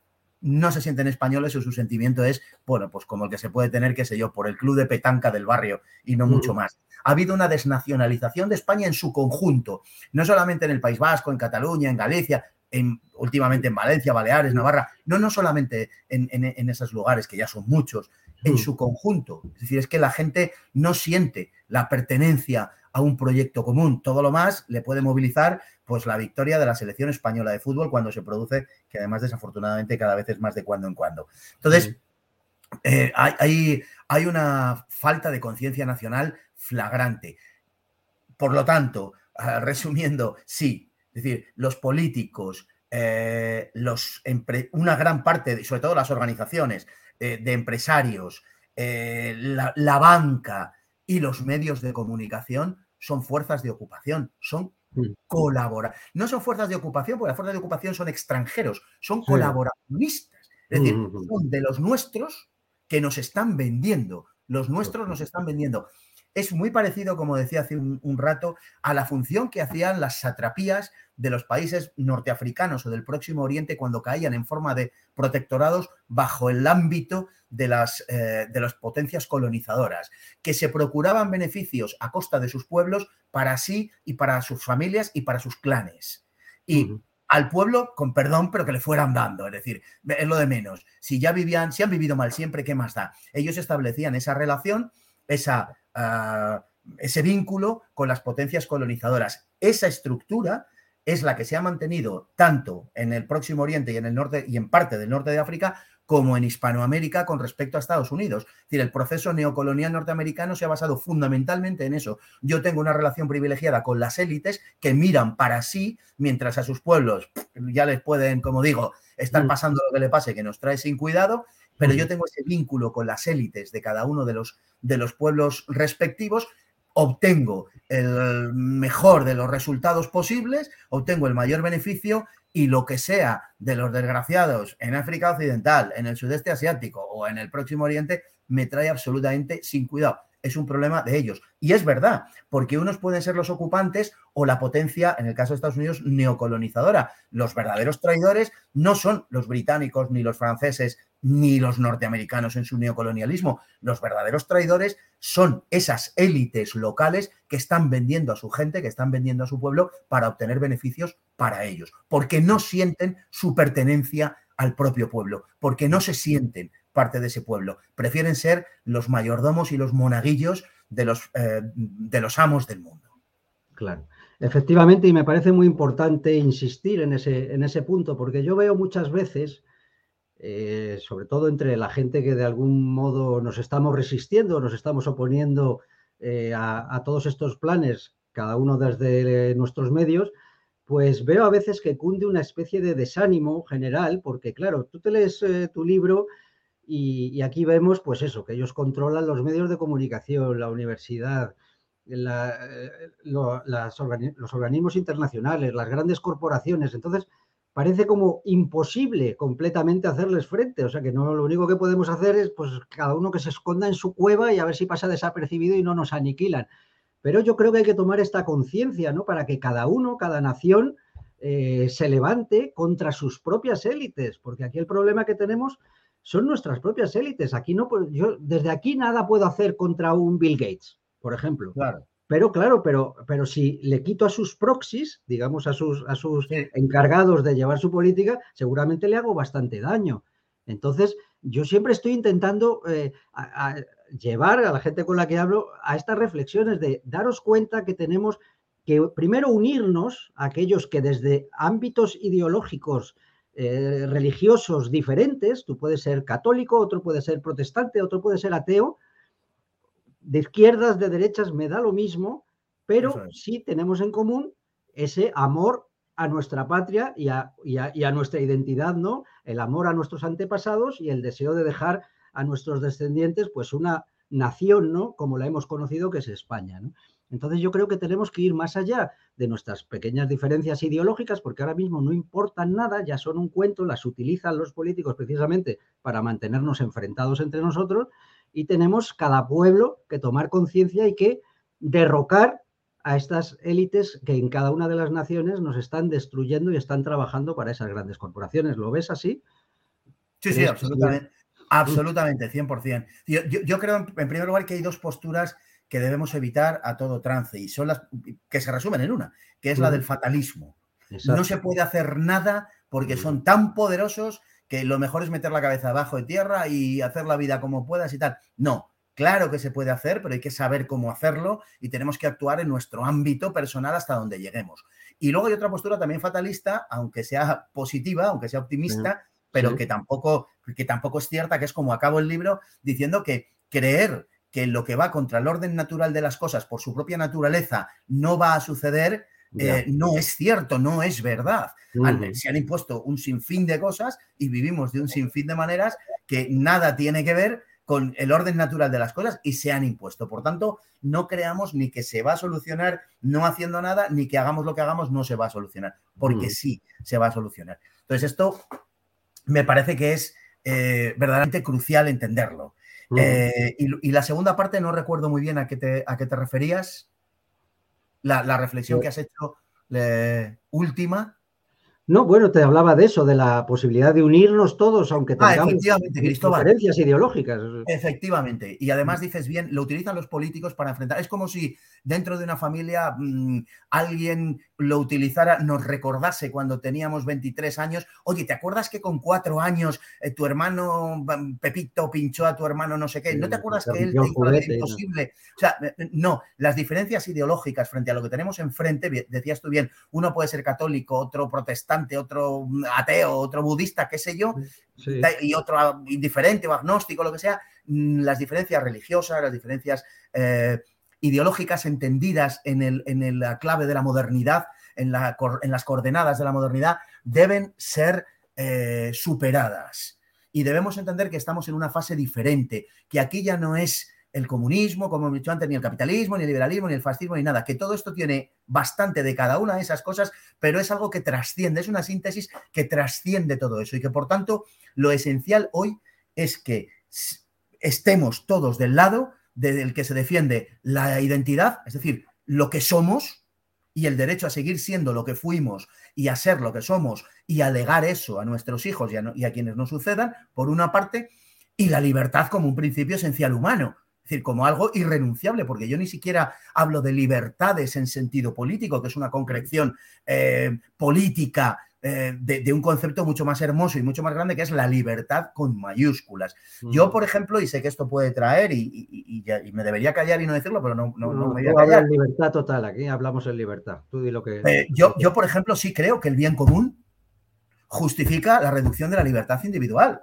no se sienten españoles o su sentimiento es, bueno, pues como el que se puede tener, qué sé yo, por el club de petanca del barrio y no mucho más. Ha habido una desnacionalización de España en su conjunto, no solamente en el País Vasco, en Cataluña, en Galicia, en, últimamente en Valencia, Baleares, Navarra, no, no solamente en, esos lugares, que ya son muchos, en mm. su conjunto. Es decir, es que la gente no siente la pertenencia a un proyecto común. Todo lo más le puede movilizar pues la victoria de la selección española de fútbol cuando se produce, que además desafortunadamente cada vez es más de cuando en cuando. Entonces, eh, hay, hay una falta de conciencia nacional flagrante. Por lo tanto, (laughs) resumiendo, sí, es decir, los políticos, eh, los una gran parte, sobre todo las organizaciones eh, de empresarios, eh, la, banca y los medios de comunicación son fuerzas de ocupación, son mm. colaboradores. No son fuerzas de ocupación, porque las fuerzas de ocupación son extranjeros, son colaboracionistas. Es decir, mm, mm, son de los nuestros que nos están vendiendo. Los nuestros nos están vendiendo es muy parecido, como decía hace un, rato, a la función que hacían las satrapías de los países norteafricanos o del Próximo Oriente cuando caían en forma de protectorados bajo el ámbito de las, eh, de las potencias colonizadoras, que se procuraban beneficios a costa de sus pueblos para sí y para sus familias y para sus clanes. Y al pueblo, con perdón, pero que le fueran dando, es decir, es lo de menos. Si ya vivían, si han vivido mal siempre, ¿qué más da? Ellos establecían esa relación, esa ese vínculo con las potencias colonizadoras. Esa estructura es la que se ha mantenido tanto en el Próximo Oriente y en el norte y en parte del norte de África como en Hispanoamérica con respecto a Estados Unidos. Es decir, el proceso neocolonial norteamericano se ha basado fundamentalmente en eso. Yo tengo una relación privilegiada con las élites que miran para sí, mientras a sus pueblos ya les pueden, como digo, estar mm. pasando lo que le pase, que nos trae sin cuidado, pero yo tengo ese vínculo con las élites de cada uno de los, de los pueblos respectivos, obtengo el mejor de los resultados posibles, obtengo el mayor beneficio y lo que sea de los desgraciados en África Occidental, en el sudeste asiático o en el Próximo Oriente, me trae absolutamente sin cuidado es un problema de ellos. Y es verdad, porque unos pueden ser los ocupantes o la potencia, en el caso de Estados Unidos, neocolonizadora. Los verdaderos traidores no son los británicos, ni los franceses, ni los norteamericanos en su neocolonialismo. Los verdaderos traidores son esas élites locales que están vendiendo a su gente, que están vendiendo a su pueblo para obtener beneficios para ellos, porque no sienten su pertenencia al propio pueblo, porque no se sienten parte de ese pueblo. Prefieren ser los mayordomos y los monaguillos de los, eh, de los amos del mundo. Claro. Efectivamente, y me parece muy importante insistir en ese, en ese punto, porque yo veo muchas veces, eh, sobre todo entre la gente que de algún modo nos estamos resistiendo, nos estamos oponiendo eh, a, todos estos planes, cada uno desde nuestros medios, pues veo a veces que cunde una especie de desánimo general, porque claro, tú te lees tu libro y, aquí vemos, pues eso, que ellos controlan los medios de comunicación, la universidad, eh, los organismos internacionales, las grandes corporaciones. Entonces, parece como imposible completamente hacerles frente. O sea que no lo único que podemos hacer es, pues, cada uno que se esconda en su cueva y a ver si pasa desapercibido y no nos aniquilan. Pero yo creo que hay que tomar esta conciencia, ¿no? Para que cada uno, cada nación, eh, se levante contra sus propias élites, porque aquí el problema que tenemos son nuestras propias élites. Aquí no, yo desde aquí nada puedo hacer contra un Bill Gates, por ejemplo. Claro. Pero claro, pero, pero si le quito a sus proxies, digamos a sus, a sus encargados de llevar su política, seguramente le hago bastante daño. Entonces, yo siempre estoy intentando eh, llevar a la gente con la que hablo a estas reflexiones de daros cuenta que tenemos que primero unirnos a aquellos que desde ámbitos ideológicos eh, religiosos diferentes, tú puedes ser católico, otro puede ser protestante, otro puede ser ateo, de izquierdas, de derechas, me da lo mismo, pero sí tenemos en común ese amor a nuestra patria y a, nuestra identidad, ¿no? El amor a nuestros antepasados y el deseo de dejar a nuestros descendientes, pues una nación, ¿no? Como la hemos conocido, que es España, ¿no? Entonces yo creo que tenemos que ir más allá de nuestras pequeñas diferencias ideológicas, porque ahora mismo no importan nada, ya son un cuento, las utilizan los políticos precisamente para mantenernos enfrentados entre nosotros, y tenemos cada pueblo que tomar conciencia y que derrocar a estas élites que en cada una de las naciones nos están destruyendo y están trabajando para esas grandes corporaciones. ¿Lo ves así? Sí, sí, absolutamente. Absolutamente, 100%. Yo, yo creo, en primer lugar, que hay dos posturas debemos evitar a todo trance y son las que se resumen en una, que es la del fatalismo. No se puede hacer nada porque son tan poderosos que lo mejor es meter la cabeza abajo de tierra y hacer la vida como puedas y tal. No, claro que se puede hacer, pero hay que saber cómo hacerlo y tenemos que actuar en nuestro ámbito personal hasta donde lleguemos. Y luego hay otra postura también fatalista, aunque sea positiva, aunque sea optimista, pero que, tampoco, que tampoco es cierta, que es como acabo el libro diciendo que creer que lo que va contra el orden natural de las cosas por su propia naturaleza no va a suceder, eh, no es cierto, no es verdad. Se han impuesto un sinfín de cosas y vivimos de un sinfín de maneras que nada tiene que ver con el orden natural de las cosas y se han impuesto. Por tanto, no creamos ni que se va a solucionar no haciendo nada, ni que hagamos lo que hagamos no se va a solucionar, porque sí se va a solucionar. Entonces, esto me parece que es eh, verdaderamente crucial entenderlo. Eh, y, la segunda parte no recuerdo muy bien a qué te, a qué te referías. La, reflexión que has hecho última. No, bueno, te hablaba de eso, de la posibilidad de unirnos todos, aunque ah, tengamos diferencias ideológicas. Efectivamente. Y además dices bien, lo utilizan los políticos para enfrentar. Es como si dentro de una familia mm, alguien lo utilizara, nos recordase cuando teníamos 23 años. Oye, ¿te acuerdas que con cuatro años eh, tu hermano mm, Pepito pinchó a tu hermano no sé qué? ¿No te acuerdas que él te hizo lo imposible? O sea, no, las diferencias ideológicas frente a lo que tenemos enfrente, decías tú bien, uno puede ser católico, otro protestante, otro ateo, otro budista, qué sé yo, y otro indiferente o agnóstico, lo que sea, mm, las diferencias religiosas, las diferencias... Eh, ideológicas entendidas en, el, en la clave de la modernidad, en, la, en, las coordenadas de la modernidad, deben ser eh, superadas. Y debemos entender que estamos en una fase diferente, que aquí ya no es el comunismo, como he dicho antes, ni el capitalismo, ni el liberalismo, ni el fascismo, ni nada, que todo esto tiene bastante de cada una de esas cosas, pero es algo que trasciende, es una síntesis que trasciende todo eso y que por tanto lo esencial hoy es que estemos todos del lado del que se defiende la identidad, es decir, lo que somos y el derecho a seguir siendo lo que fuimos y a ser lo que somos y a legar eso a nuestros hijos y a, quienes nos sucedan, por una parte, y la libertad como un principio esencial humano, es decir, como algo irrenunciable, porque yo ni siquiera hablo de libertades en sentido político, que es una concreción eh, política eh, de, un concepto mucho más hermoso y mucho más grande que es la libertad con mayúsculas. Yo, mm. por ejemplo, y sé que esto puede traer, y, me debería callar y no decirlo, pero no, no, me voy a callar. libertad total, aquí hablamos en libertad. Tú di lo que. Eh, yo, yo, por ejemplo, sí creo que el bien común justifica la reducción de la libertad individual.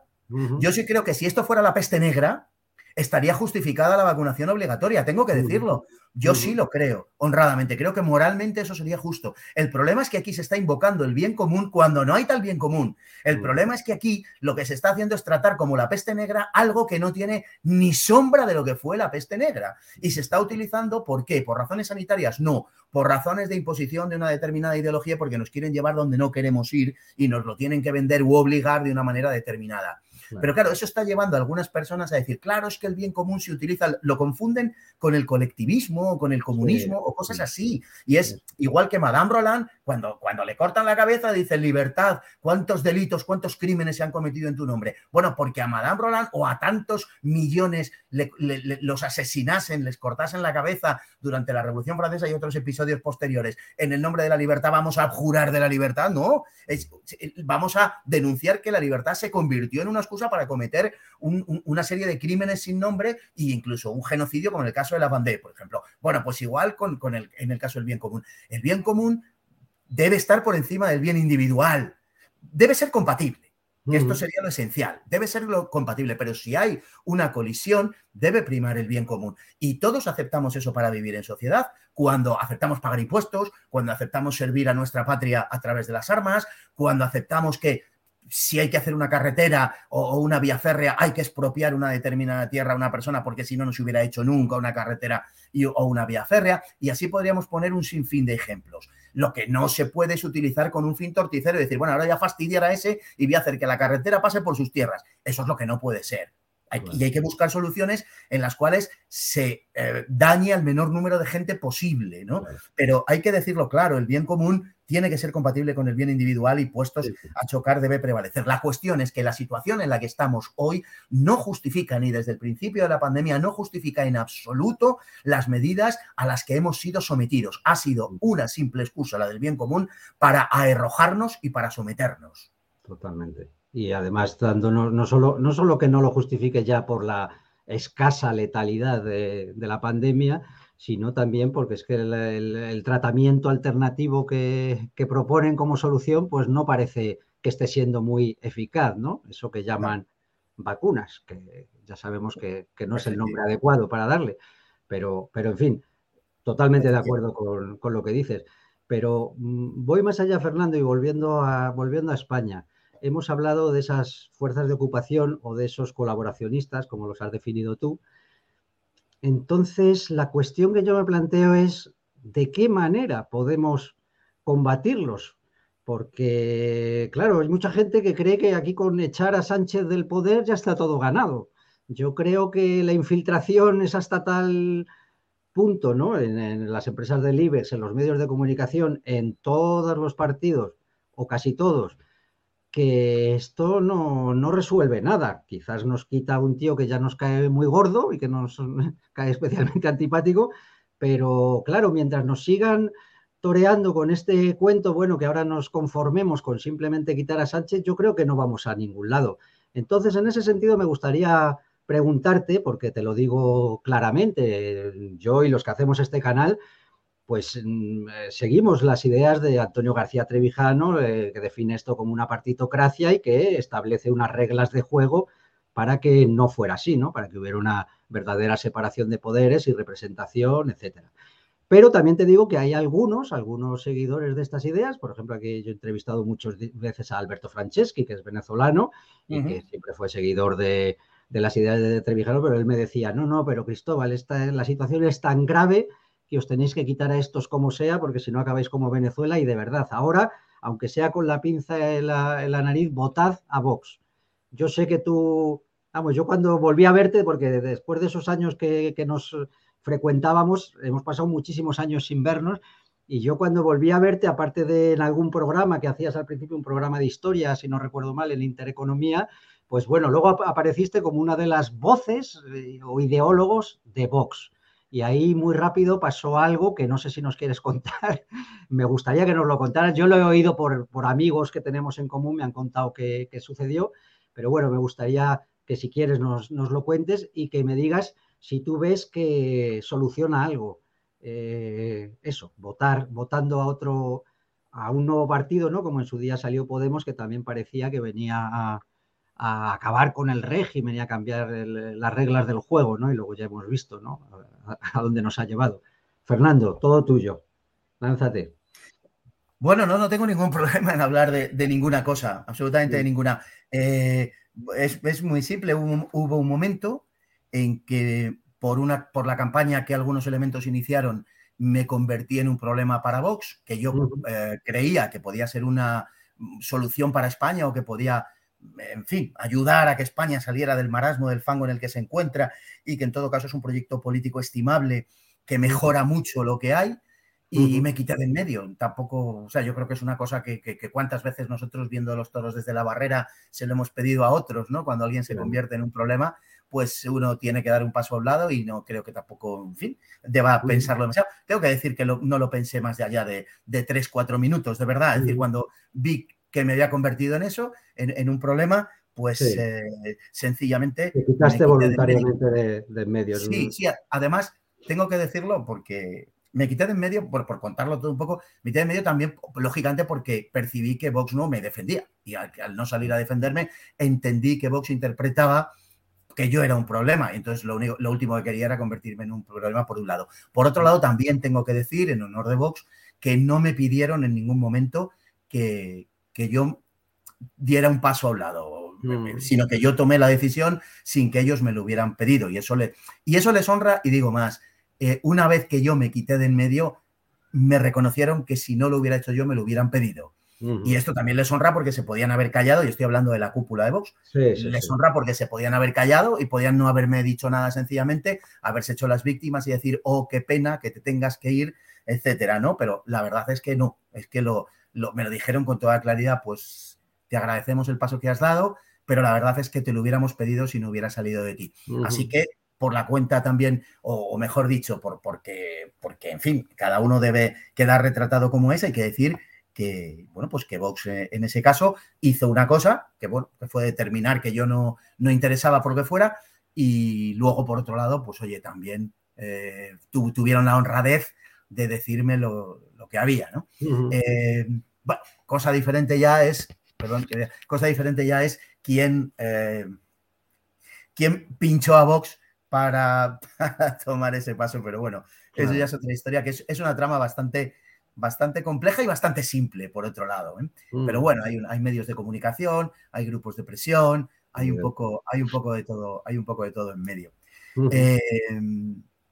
Yo sí creo que si esto fuera la peste negra, estaría justificada la vacunación obligatoria, tengo que decirlo. Yo sí lo creo, honradamente. Creo que moralmente eso sería justo. El problema es que aquí se está invocando el bien común cuando no hay tal bien común. El problema es que aquí lo que se está haciendo es tratar como la peste negra algo que no tiene ni sombra de lo que fue la peste negra. Y se está utilizando, ¿por qué? ¿Por razones sanitarias? No, por razones de imposición de una determinada ideología porque nos quieren llevar donde no queremos ir y nos lo tienen que vender u obligar de una manera determinada. Pero claro, eso está llevando a algunas personas a decir, claro, es que el bien común se utiliza, lo confunden con el colectivismo o con el comunismo o cosas así. Y es igual que Madame Roland, cuando, cuando le cortan la cabeza, dice libertad, ¿cuántos delitos, cuántos crímenes se han cometido en tu nombre? Bueno, porque a Madame Roland o a tantos millones los asesinasen, les cortasen la cabeza durante la Revolución Francesa y otros episodios posteriores, en el nombre de la libertad vamos a jurar de la libertad, no, vamos a denunciar que la libertad se convirtió en una excusa para cometer una serie de crímenes sin nombre e incluso un genocidio como en el caso de la Vendée, por ejemplo. Bueno, pues igual con, el, en el caso del bien común. El bien común debe estar por encima del bien individual. Debe ser compatible. Esto sería lo esencial. Debe ser lo compatible, pero si hay una colisión, debe primar el bien común. Y todos aceptamos eso para vivir en sociedad, cuando aceptamos pagar impuestos, cuando aceptamos servir a nuestra patria a través de las armas, cuando aceptamos que si hay que hacer una carretera o, una vía férrea, hay que expropiar una determinada tierra a una persona porque si no, no se hubiera hecho nunca una carretera o una vía férrea. Y así podríamos poner un sinfín de ejemplos. Lo que no se puede es utilizar con un fin torticero y decir, bueno, ahora ya fastidiar a ese y voy a hacer que la carretera pase por sus tierras. Eso es lo que no puede ser. Y hay que buscar soluciones en las cuales se eh, dañe al menor número de gente posible, ¿no? Pero hay que decirlo claro, el bien común tiene que ser compatible con el bien individual y puestos a chocar debe prevalecer. La cuestión es que la situación en la que estamos hoy no justifica ni desde el principio de la pandemia, no justifica en absoluto las medidas a las que hemos sido sometidos. Ha sido una simple excusa, la del bien común, para arrojarnos y para someternos. Totalmente. Y además, dándonos, no, solo, no solo que no lo justifique ya por la escasa letalidad de, la pandemia, sino también porque es que el, tratamiento alternativo que, proponen como solución, pues no parece que esté siendo muy eficaz, ¿no? Eso que llaman vacunas, que ya sabemos que, no es el nombre adecuado para darle, pero, pero en fin, totalmente de acuerdo con, con lo que dices. Pero mm, voy más allá, Fernando, y volviendo a, volviendo a España hemos hablado de esas fuerzas de ocupación o de esos colaboracionistas, como los has definido tú. Entonces, la cuestión que yo me planteo es de qué manera podemos combatirlos. Porque, claro, hay mucha gente que cree que aquí con echar a Sánchez del poder ya está todo ganado. Yo creo que la infiltración es hasta tal punto, ¿no? En, las empresas del IBEX, en los medios de comunicación, en todos los partidos, o casi todos, que esto no, resuelve nada. Quizás nos quita un tío que ya nos cae muy gordo y que nos (laughs) cae especialmente antipático, pero claro, mientras nos sigan toreando con este cuento, bueno, que ahora nos conformemos con simplemente quitar a Sánchez, yo creo que no vamos a ningún lado. Entonces, en ese sentido, me gustaría preguntarte, porque te lo digo claramente, yo y los que hacemos este canal, pues mm, eh, seguimos las ideas de Antonio García Trevijano, eh, que define esto como una partitocracia y que establece unas reglas de juego para que no fuera así, ¿no? Para que hubiera una verdadera separación de poderes y representación, etcétera. Pero también te digo que hay algunos, algunos seguidores de estas ideas, por ejemplo, aquí yo he entrevistado muchas veces a Alberto Franceschi, que es venezolano y que siempre fue seguidor de, las ideas de Trevijano, pero él me decía, no, no, pero Cristóbal, esta, la situación es tan grave que os tenéis que quitar a estos como sea, porque si no acabáis como Venezuela y de verdad, ahora, aunque sea con la pinza en la, nariz, votad a Vox. Yo sé que tú, vamos, yo cuando volví a verte, porque después de esos años que, nos frecuentábamos, hemos pasado muchísimos años sin vernos, y yo cuando volví a verte, aparte de en algún programa que hacías al principio, un programa de historia, si no recuerdo mal, en Intereconomía, pues bueno, luego apareciste como una de las voces eh, o ideólogos de Vox y ahí muy rápido pasó algo que no sé si nos quieres (laughs) contar. me gustaría que nos lo contaras. Yo lo he oído por, por amigos que tenemos en común, me han contado qué, sucedió, pero bueno, me gustaría que si quieres nos, lo cuentes y que me digas si tú ves que soluciona algo. Eh, eso, votar, votando a otro, a un nuevo partido, ¿no? Como en su día salió Podemos, que también parecía que venía a, a acabar con el régimen y a cambiar las reglas del juego, ¿no? Y luego ya hemos visto, ¿no? A, dónde nos ha llevado. Fernando, todo tuyo. Lánzate. Bueno, no, no tengo ningún (laughs) problema en hablar de, ninguna cosa, absolutamente de ninguna. Eh, es, muy simple. Hubo, un momento en que por, una, por la campaña que algunos elementos iniciaron, me convertí en un problema para Vox, que yo eh, creía que podía ser una solución para España o que podía en fin, ayudar a que España saliera del marasmo, del fango en el que se encuentra y que en todo caso es un proyecto político estimable que mejora mucho lo que hay y me quité de en medio. Tampoco, o sea, yo creo que es una cosa que, cuántas veces nosotros viendo los toros desde la barrera se lo hemos pedido a otros, ¿no? Cuando alguien se convierte en un problema, pues uno tiene que dar un paso a un lado y no creo que tampoco, en fin, deba pensarlo demasiado. Tengo que decir que no lo pensé más de allá de, de tres, cuatro minutos, de verdad. Es decir, cuando vi que me había convertido en eso, en, un problema, pues eh, sencillamente... Te quitaste voluntariamente de, medio. Sí, sí, además tengo que decirlo porque me quité de en medio, por, por, contarlo todo un poco, me quité de en medio también, lógicamente, porque percibí que Vox no me defendía. Y al, no salir a defenderme, entendí que Vox interpretaba que yo era un problema. Entonces, lo, único, lo último que quería era convertirme en un problema por un lado. Por otro lado, también tengo que decir, en honor de Vox, que no me pidieron en ningún momento que, que yo diera un paso a un lado, mm. sino que yo tomé la decisión sin que ellos me lo hubieran pedido. Y eso, le, y eso les honra, y digo más, eh, una vez que yo me quité de en medio, me reconocieron que si no lo hubiera hecho yo, me lo hubieran pedido. Y esto también les honra porque se podían haber callado, y estoy hablando de la cúpula de Vox, les honra porque se podían haber callado y podían no haberme dicho nada sencillamente, haberse hecho las víctimas y decir, oh, qué pena que te tengas que ir, etcétera, ¿no? Pero la verdad es que no, es que lo, me lo dijeron con toda claridad, pues te agradecemos el paso que has dado, pero la verdad es que te lo hubiéramos pedido si no hubiera salido de ti. Así que por la cuenta también, o, mejor dicho, por, porque, porque, en fin, cada uno debe quedar retratado como es, hay que decir que, bueno, pues que Vox eh, en ese caso hizo una cosa, que bueno, que fue determinar que yo no, no interesaba por lo que fuera, y luego, por otro lado, pues oye, también eh, tuvieron la honradez de decirme lo, que había, ¿no? Eh, bueno, cosa diferente ya es, perdón, cosa diferente ya es quién, quién pinchó a Vox (laughs) para, tomar ese paso, pero bueno, eso ya es otra historia, que es, es una trama bastante bastante compleja y bastante simple, por otro lado. ¿eh? Pero mm. bueno, hay, hay, medios de comunicación, hay grupos de presión, hay un, poco, hay un poco de todo, hay un poco de todo en medio.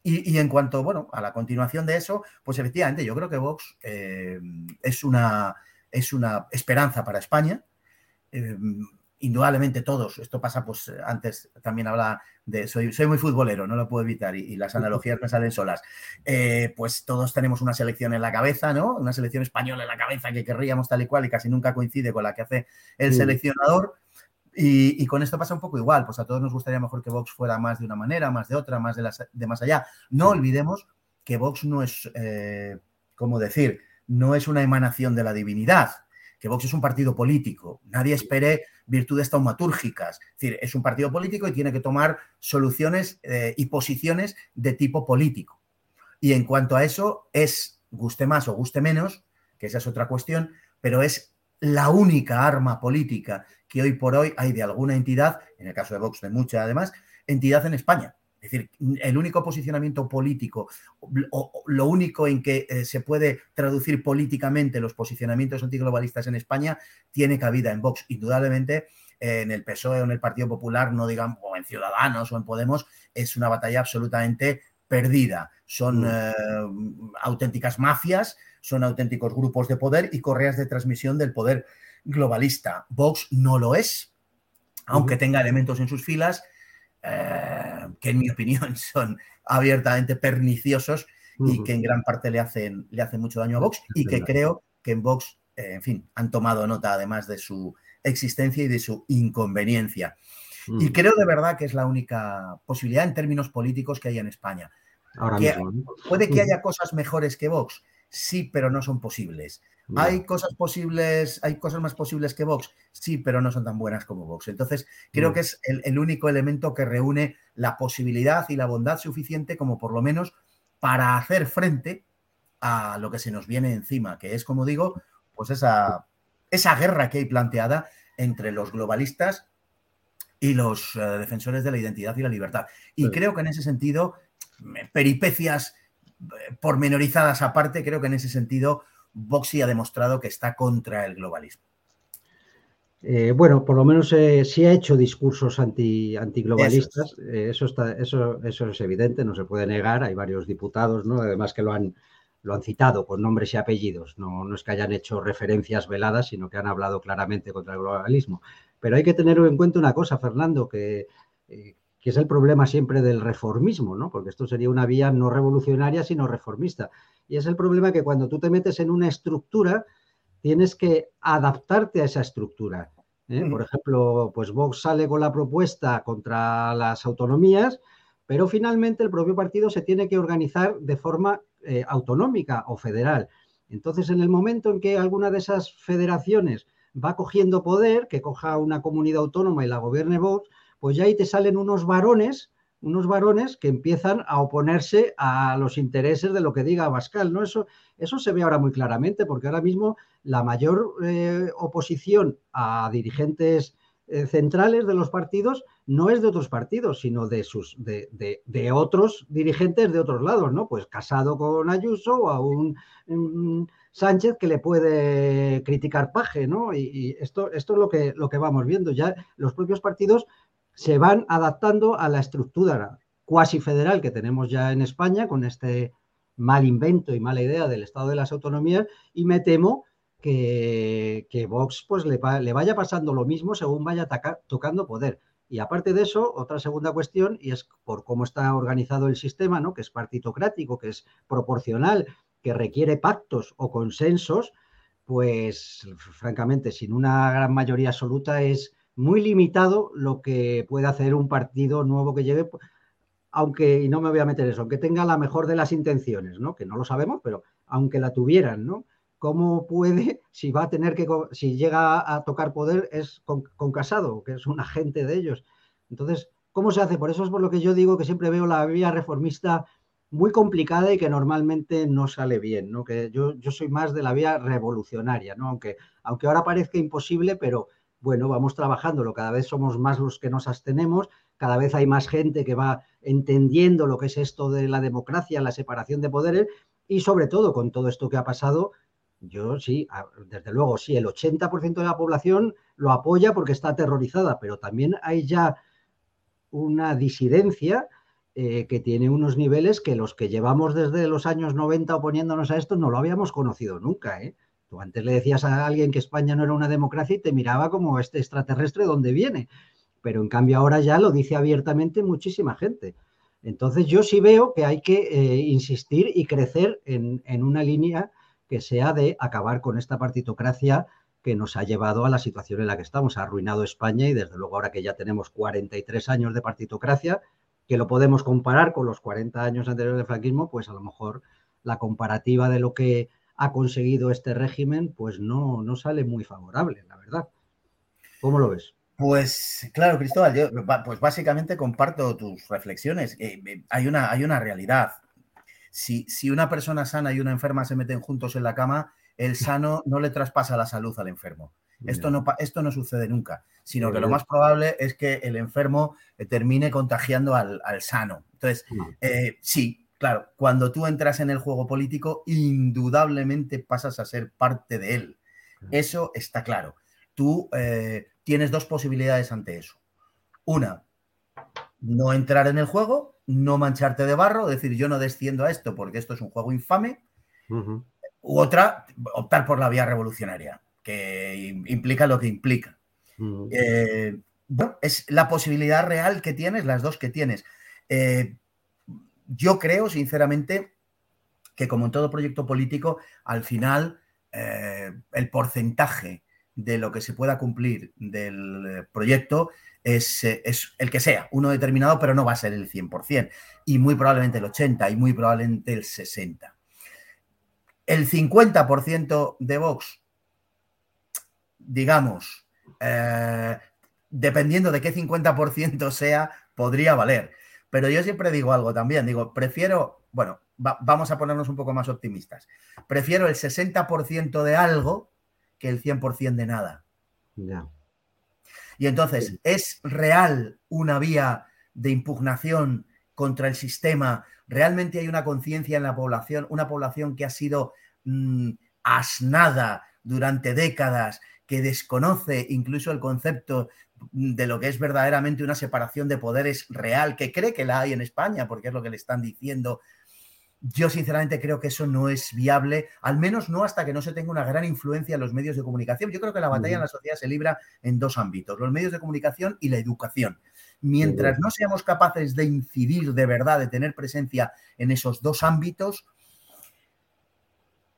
Y, en cuanto, bueno, a la continuación de eso, pues efectivamente, yo creo que Vox em, es, una, es una esperanza para España. Em, indudablemente todos, esto pasa, pues antes también habla de, soy, soy muy futbolero, no lo puedo evitar y, las analogías me salen solas, eh, pues todos tenemos una selección en la cabeza, ¿no? Una selección española en la cabeza que querríamos tal y cual y casi nunca coincide con la que hace el seleccionador. Y, con esto pasa un poco igual, pues a todos nos gustaría mejor que Vox fuera más de una manera, más de otra, más de, las, de más allá. No olvidemos que Vox no es, eh, ¿cómo decir? No es una emanación de la divinidad que Vox es un partido político. Nadie espere virtudes taumatúrgicas. Es decir, es un partido político y tiene que tomar soluciones eh, y posiciones de tipo político. Y en cuanto a eso, es, guste más o guste menos, que esa es otra cuestión, pero es la única arma política que hoy por hoy hay de alguna entidad, en el caso de Vox de mucha además, entidad en España. Es decir, el único posicionamiento político, o, lo único en que eh, se puede traducir políticamente los posicionamientos antiglobalistas en España, tiene cabida en Vox. Indudablemente, en el PSOE o en el Partido Popular, no digamos, o en Ciudadanos o en Podemos, es una batalla absolutamente perdida. Son mm. eh, auténticas mafias, son auténticos grupos de poder y correas de transmisión del poder globalista. Vox no lo es, aunque tenga elementos en sus filas eh, que en mi (laughs) opinión son abiertamente perniciosos y que en gran parte le hacen, le hacen mucho daño a Vox y que creo que en Vox, eh, en fin, han tomado nota además de su existencia y de su inconveniencia. Y creo de verdad que es la única posibilidad en términos políticos que hay en España. Ahora Puede que haya cosas mejores que Vox, sí, pero no son posibles. ¿Hay cosas posibles, hay cosas más posibles que Vox? Sí, pero no son tan buenas como Vox. Entonces, creo que es el, único elemento que reúne la posibilidad y la bondad suficiente como por lo menos para hacer frente a lo que se nos viene encima, que es, como digo, pues esa, esa guerra que hay planteada entre los globalistas y los eh, defensores de la identidad y la libertad. Y creo que en ese sentido, peripecias eh, pormenorizadas aparte, creo que en ese sentido Voxi ha demostrado que está contra el globalismo. Eh, bueno, por lo menos eh, sí ha hecho discursos anti, antiglobalistas, eh, eso, está, eso, eso es evidente, no se puede negar, hay varios diputados, ¿no? además que lo han, lo han citado con nombres y apellidos, no, no es que hayan hecho referencias veladas, sino que han hablado claramente contra el globalismo. Pero hay que tener en cuenta una cosa, Fernando, que, que es el problema siempre del reformismo, ¿no? porque esto sería una vía no revolucionaria, sino reformista. Y es el problema que cuando tú te metes en una estructura, tienes que adaptarte a esa estructura. ¿eh? Por ejemplo, pues Vox sale con la propuesta contra las autonomías, pero finalmente el propio partido se tiene que organizar de forma eh, autonómica o federal. Entonces, en el momento en que alguna de esas federaciones va cogiendo poder, que coja una comunidad autónoma y la gobierne Vox, pues ya ahí te salen unos varones unos varones que empiezan a oponerse a los intereses de lo que diga Abascal, ¿no? Eso, eso se ve ahora muy claramente, porque ahora mismo la mayor eh, oposición a dirigentes eh, centrales de los partidos no es de otros partidos, sino de sus de, de, otros dirigentes de otros lados, ¿no? Pues casado con Ayuso o a un, Sánchez que le puede criticar Paje, ¿no? Y, esto, esto es lo que, lo que vamos viendo. Ya los propios partidos se van adaptando a la estructura cuasi federal que tenemos ya en España con este mal invento y mala idea del Estado de las Autonomías y me temo que, que Vox pues, le, le, vaya pasando lo mismo según vaya tocando poder. Y aparte de eso, otra segunda cuestión, y es por cómo está organizado el sistema, ¿no? que es partitocrático, que es proporcional, que requiere pactos o consensos, pues francamente, sin una gran mayoría absoluta es muy limitado lo que puede hacer un partido nuevo que llegue, aunque, y no me voy a meter eso, aunque tenga la mejor de las intenciones, ¿no? Que no lo sabemos, pero aunque la tuvieran, ¿no? ¿Cómo puede, (laughs) si va a tener que, si llega a tocar poder, es con, Casado, que es un agente de ellos? Entonces, ¿cómo se hace? Por eso es por lo que yo digo que siempre veo la vía reformista muy complicada y que normalmente no sale bien, ¿no? Que yo, yo soy más de la vía revolucionaria, ¿no? Aunque, aunque ahora parezca imposible, pero bueno, vamos trabajándolo, cada vez somos más los que nos abstenemos, cada vez hay más gente que va entendiendo lo que es esto de la democracia, la separación de poderes y sobre todo con todo esto que ha pasado, yo sí, desde luego, sí, el 80% de la población lo apoya porque está aterrorizada, pero también hay ya una disidencia eh, que tiene unos niveles que los que llevamos desde los años 90 oponiéndonos a esto no lo habíamos conocido nunca. ¿eh? Tú antes le decías a alguien que España no era una democracia y te miraba como este extraterrestre donde viene. Pero en cambio ahora ya lo dice abiertamente muchísima gente. Entonces yo sí veo que hay que eh, insistir y crecer en, en, una línea que sea de acabar con esta partitocracia que nos ha llevado a la situación en la que estamos. Ha arruinado España y desde luego ahora que ya tenemos 43 años de partitocracia, que lo podemos comparar con los 40 años anteriores del franquismo, pues a lo mejor la comparativa de lo que ha conseguido este régimen, pues no, no sale muy favorable, la verdad. ¿Cómo lo ves? Pues claro, Cristóbal, yo pues básicamente comparto tus reflexiones. Eh, eh, hay, una, hay una realidad. Si, si, una persona sana y una enferma se meten juntos en la cama, el sano no le traspasa la salud al enfermo. Esto no, esto no sucede nunca, sino que lo más probable es que el enfermo eh, termine contagiando al, al sano. Entonces, sí, Claro, cuando tú entras en el juego político, indudablemente pasas a ser parte de él. Eso está claro. Tú eh, tienes dos posibilidades ante eso. Una, no entrar en el juego, no mancharte de barro, decir yo no desciendo a esto porque esto es un juego infame. U otra, optar por la vía revolucionaria, que implica lo que implica. Eh, bueno, es la posibilidad real que tienes, las dos que tienes. Eh, yo creo, sinceramente, que como en todo proyecto político, al final eh, el porcentaje de lo que se pueda cumplir del proyecto es, es, el que sea, uno determinado, pero no va a ser el 100%, y muy probablemente el 80% y muy probablemente el 60%. El 50% de Vox, digamos, eh, dependiendo de qué 50% sea, podría valer. Pero yo siempre digo algo también, digo, prefiero, bueno, vamos a ponernos un poco más optimistas, prefiero el 60% de algo que el 100% de nada. Y entonces, ¿es real una vía de impugnación contra el sistema? ¿Realmente hay una conciencia en la población, una población que ha sido mm, asnada durante décadas, que desconoce incluso el concepto de lo que es verdaderamente una separación de poderes real, que cree que la hay en España, porque es lo que le están diciendo. Yo sinceramente creo que eso no es viable, al menos no hasta que no se tenga una gran influencia en los medios de comunicación. Yo creo que la batalla en la sociedad se libra en dos ámbitos, los medios de comunicación y la educación. Mientras no seamos capaces de incidir de verdad, de tener presencia en esos dos ámbitos,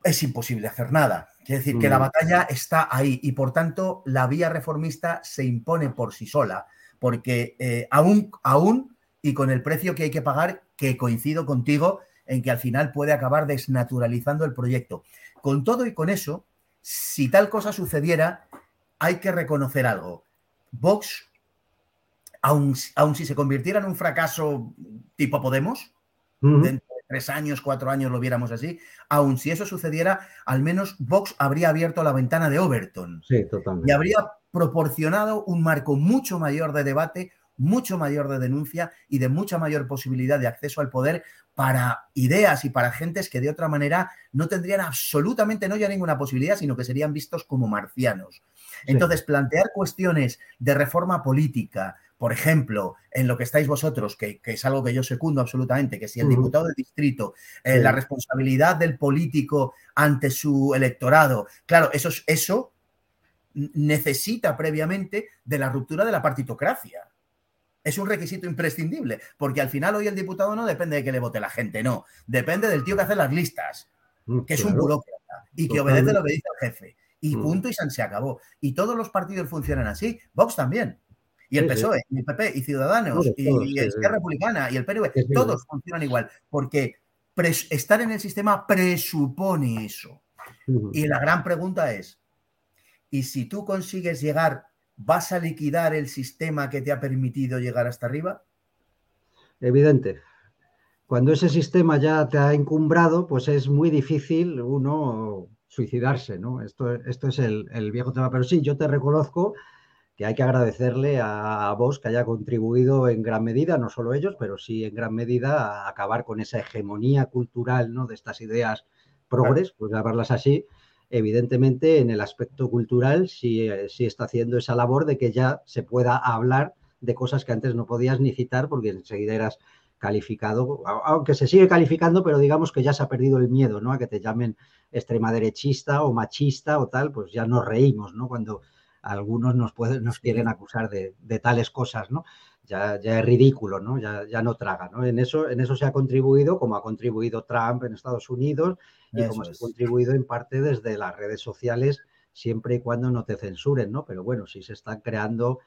es imposible hacer nada. Quiere decir que la batalla está ahí y por tanto la vía reformista se impone por sí sola, porque eh, aún, aún y con el precio que hay que pagar, que coincido contigo en que al final puede acabar desnaturalizando el proyecto. Con todo y con eso, si tal cosa sucediera, hay que reconocer algo. Vox, aun, si se convirtiera en un fracaso tipo Podemos, tres años, cuatro años lo viéramos así, aun si eso sucediera, al menos Vox habría abierto la ventana de Overton. Sí, totalmente. Y habría proporcionado un marco mucho mayor de debate, mucho mayor de denuncia y de mucha mayor posibilidad de acceso al poder para ideas y para gentes que de otra manera no tendrían absolutamente no ya ninguna posibilidad, sino que serían vistos como marcianos. Entonces, plantear cuestiones de reforma política, por ejemplo, en lo que estáis vosotros, que, es algo que yo secundo absolutamente, que si el diputado de distrito, eh, la responsabilidad del político ante su electorado, claro, eso, eso necesita previamente de la ruptura de la partitocracia. Es un requisito imprescindible, porque al final hoy el diputado no depende de que le vote la gente, no, depende del tío que hace las listas, mm, que es un burócrata y que obedece lo que dice el jefe. Y mm. punto y se acabó. Y todos los partidos funcionan así, Vox también. Y el PSOE, y el PP, y Ciudadanos, y, la Izquierda Republicana, y el PNV, todos funcionan igual, porque estar en el sistema presupone eso. Y la gran pregunta es, ¿y si tú consigues llegar, vas a liquidar el sistema que te ha permitido llegar hasta arriba? Evidente. Cuando ese sistema ya te ha encumbrado, pues es muy difícil uno suicidarse, ¿no? Esto, esto es el, el viejo tema. Pero sí, yo te reconozco que hay que agradecerle a, vos que haya contribuido en gran medida, no solo ellos, pero sí en gran medida a acabar con esa hegemonía cultural ¿no? de estas ideas progres, pues llamarlas así. Evidentemente, en el aspecto cultural sí, sí está haciendo esa labor de que ya se pueda hablar de cosas que antes no podías ni citar porque enseguida eras calificado, aunque se sigue calificando, pero digamos que ya se ha perdido el miedo, ¿no? A que te llamen extrema derechista o machista o tal, pues ya nos reímos, ¿no? Cuando, algunos nos, pueden, nos quieren acusar de, tales cosas, ¿no? Ya, ya, es ridículo, ¿no? Ya, ya no traga, ¿no? En eso, en eso se ha contribuido, como ha contribuido Trump en Estados Unidos y como se ha contribuido en parte desde las redes sociales, siempre y cuando no te censuren, ¿no? Pero bueno, sí se están creando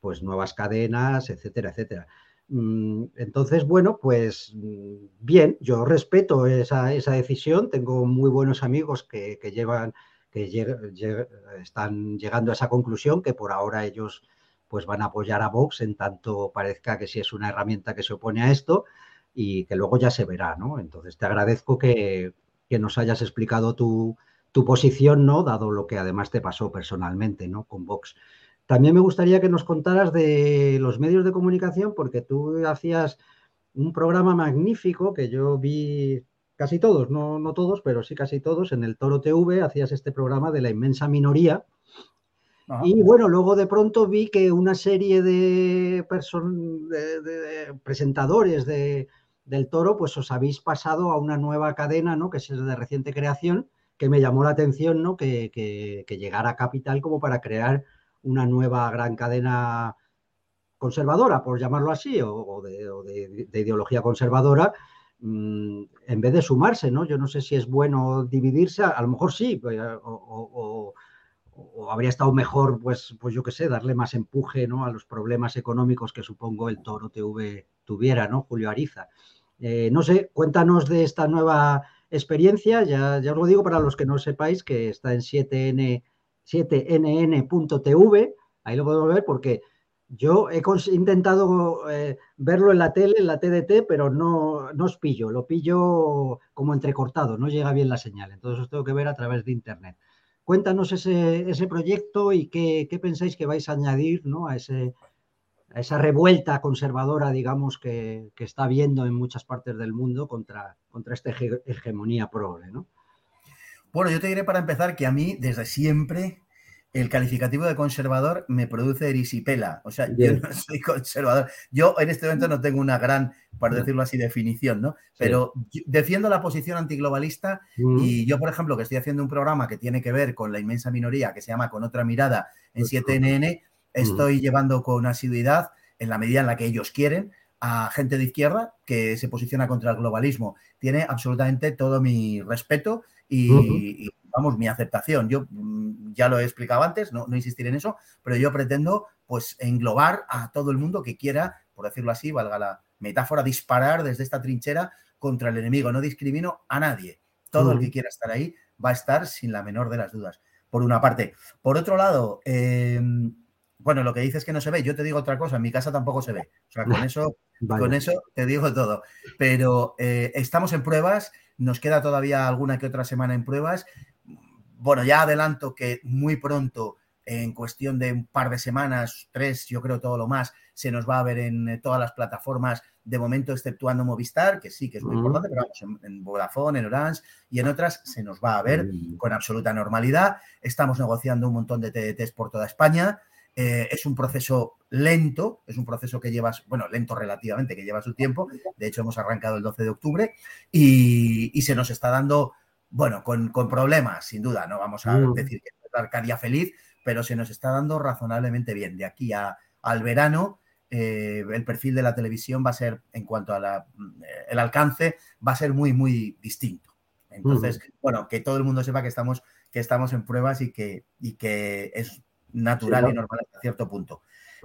pues nuevas cadenas, etcétera, etcétera. Mm, entonces, bueno, pues mm, bien, yo respeto esa, esa decisión, tengo muy buenos amigos que, que llevan que están llegando a esa conclusión que por ahora ellos pues van a apoyar a Vox en tanto parezca que sí es una herramienta que se opone a esto y que luego ya se verá, ¿no? Entonces te agradezco que, nos hayas explicado tu, tu, posición, ¿no? Dado lo que además te pasó personalmente, ¿no? Con Vox. También me gustaría que nos contaras de los medios de comunicación, porque tú hacías un programa magnífico que yo vi casi todos, no, no todos, pero sí casi todos, en el Toro TV hacías este programa de la inmensa minoría. Y bueno, luego de pronto vi que una serie de, de, presentadores de, del Toro, pues os habéis pasado a una nueva cadena, ¿no? Que es de reciente creación, que me llamó la atención, ¿no? Que, que, llegara a Capital como para crear una nueva gran cadena conservadora, por llamarlo así, o, de, ideología conservadora, Mm, en vez de sumarse, ¿no? Yo no sé si es bueno dividirse, a, lo mejor sí, pues, o, habría estado mejor, pues, pues yo qué sé, darle más empuje, ¿no? A los problemas económicos que supongo el Toro TV tuviera, ¿no? Julio Ariza. Eh, no sé, cuéntanos de esta nueva experiencia, ya, ya os lo digo para los que no sepáis, que está en 7N, 7nn.tv, ahí lo podemos ver porque yo he intentado eh, verlo en la tele, en la TDT, pero no, no os pillo, lo pillo como entrecortado, no llega bien la señal, entonces os tengo que ver a través de Internet. Cuéntanos ese, ese proyecto y qué, pensáis que vais a añadir ¿no? a, ese, a esa revuelta conservadora, digamos, que, está habiendo en muchas partes del mundo contra, contra esta hegemonía progre. ¿no? Bueno, yo te diré para empezar que a mí desde siempre el calificativo de conservador me produce erisipela. O sea, yo no (laughs) soy conservador. Yo en este momento no tengo una gran, por decirlo así, definición, ¿no? Pero defiendo la posición antiglobalista mm. y yo, por ejemplo, que estoy haciendo un programa que tiene que ver con la inmensa minoría, que se llama Con otra mirada en 7NN, mm. estoy llevando con asiduidad, en la medida en la que ellos quieren, a gente de izquierda que se posiciona contra el globalismo. Tiene absolutamente todo mi respeto y vamos, mi aceptación. Yo mm, ya lo he explicado antes, no, no insistir en eso, pero yo pretendo pues englobar a todo el mundo que quiera, por decirlo así, valga la metáfora, disparar desde esta trinchera contra el enemigo. No discrimino a nadie. Todo el que quiera estar ahí va a estar sin la menor de las dudas, por una parte. Por otro lado, em, bueno, lo que dices que no se ve, yo te digo otra cosa, en mi casa tampoco se ve. O sea, con (laughs) eso, con eso te digo todo. Pero eh, estamos en pruebas, nos queda todavía alguna que otra semana en pruebas bueno, ya adelanto que muy pronto, en cuestión de un par de semanas, tres, yo creo todo lo más, se nos va a ver en eh, todas las plataformas, de momento exceptuando Movistar, que sí que es muy importante, pero vamos, en, Vodafone, en Orange y en otras se nos va a ver con absoluta normalidad. Estamos negociando un montón de TDTs por toda España. Eh, es un proceso lento, es un proceso que llevas, bueno, lento relativamente, que lleva su tiempo. De hecho, hemos arrancado el 12 de octubre y, se nos está dando, bueno, con, problemas, sin duda. No vamos a mm. decir que es la Arcadia feliz, pero se nos está dando razonablemente bien. De aquí al verano, eh, el perfil de la televisión va a ser, en cuanto al el alcance, va a ser muy, muy distinto. Entonces, bueno, que todo el mundo sepa que estamos, que estamos en pruebas y que, y que es natural y normal hasta cierto punto.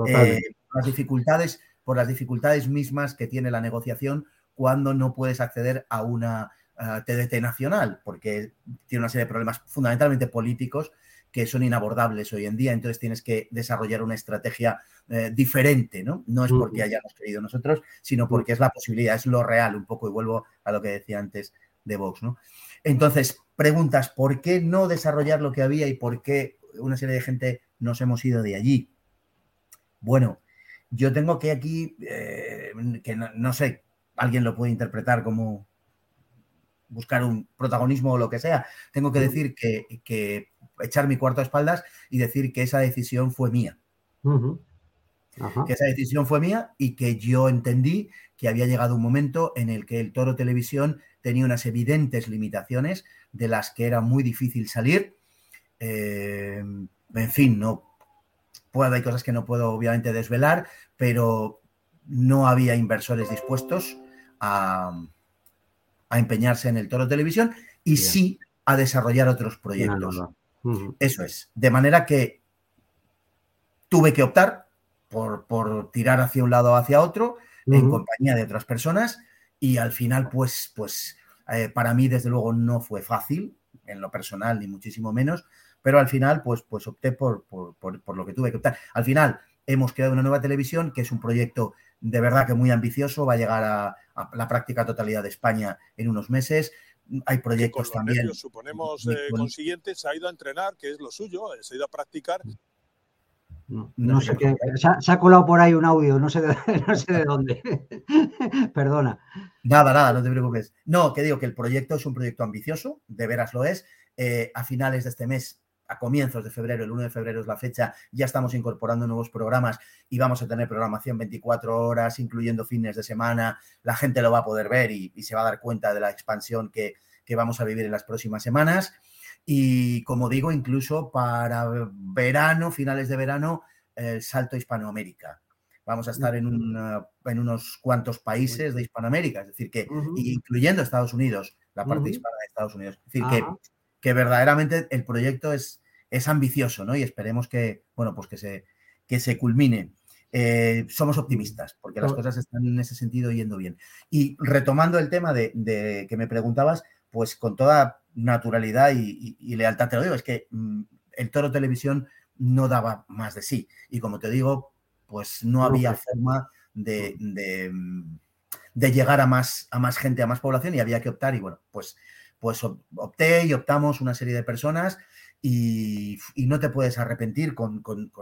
Eh, las dificultades, por las dificultades mismas que tiene la negociación cuando no puedes acceder a una TDT nacional, porque tiene una serie de problemas fundamentalmente políticos que son inabordables hoy en día, entonces tienes que desarrollar una estrategia eh, diferente, ¿no? No es porque hayamos querido nosotros, sino porque es la posibilidad, es lo real un poco, y vuelvo a lo que decía antes de Vox, ¿no? Entonces, preguntas, ¿por qué no desarrollar lo que había y por qué una serie de gente nos hemos ido de allí? Bueno, yo tengo que aquí, eh, que no, sé, alguien lo puede interpretar como buscar un protagonismo o lo que sea, tengo que decir que, echar mi cuarto a espaldas y decir que esa decisión fue mía. Que esa decisión fue mía y que yo entendí que había llegado un momento en el que el Toro Televisión tenía unas evidentes limitaciones de las que era muy difícil salir. Eh, en fin, no puedo, hay cosas que no puedo obviamente desvelar, pero no había inversores dispuestos a, empeñarse en el Toro Televisión y sí a desarrollar otros proyectos. Eso es. De manera que tuve que optar por, por tirar hacia un lado o hacia otro en compañía de otras personas y al final, pues, pues eh, para mí, desde luego, no fue fácil en lo personal, ni muchísimo menos, pero al final, pues, pues opté por, por, lo que tuve que optar. Al final, hemos creado una nueva televisión, que es un proyecto de verdad que muy ambicioso, va a llegar a, la práctica totalidad de España en unos meses. Hay proyectos también. suponemos, eh, consiguiente, se ha ido a entrenar, que es lo suyo, se ha ido a practicar no, sé qué. Se ha, colado por ahí un audio, no sé de, (laughs) no sé de dónde. (laughs) Perdona. Nada, nada, no te preocupes. No, que digo que el proyecto es un proyecto ambicioso, de veras lo es. Eh, a finales de este mes, a comienzos de febrero, el 1 de febrero es la fecha, ya estamos incorporando nuevos programas y vamos a tener programación 24 horas, incluyendo fines de semana. La gente lo va a poder ver y, se va a dar cuenta de la expansión que, que vamos a vivir en las próximas semanas. Y como digo, incluso para verano, finales de verano, el salto a Hispanoamérica. Vamos a estar en, en unos cuantos países de Hispanoamérica, es decir, que incluyendo Estados Unidos, la parte hispana de Estados Unidos. Es decir, que, que, verdaderamente el proyecto es, es ambicioso, ¿no? Y esperemos que, bueno, pues que se, que se culmine. Eh, somos optimistas, porque las cosas están en ese sentido yendo bien. Y retomando el tema de, de que me preguntabas, pues con toda naturalidad y, lealtad. Te lo digo, es que mm, el Toro Televisión no daba más de sí. Y como te digo, pues no había forma de, mm, de, llegar a más, a más gente, a más población y había que optar. Y bueno, pues, pues opté y optamos una serie de personas. Y, no te puedes arrepentir con,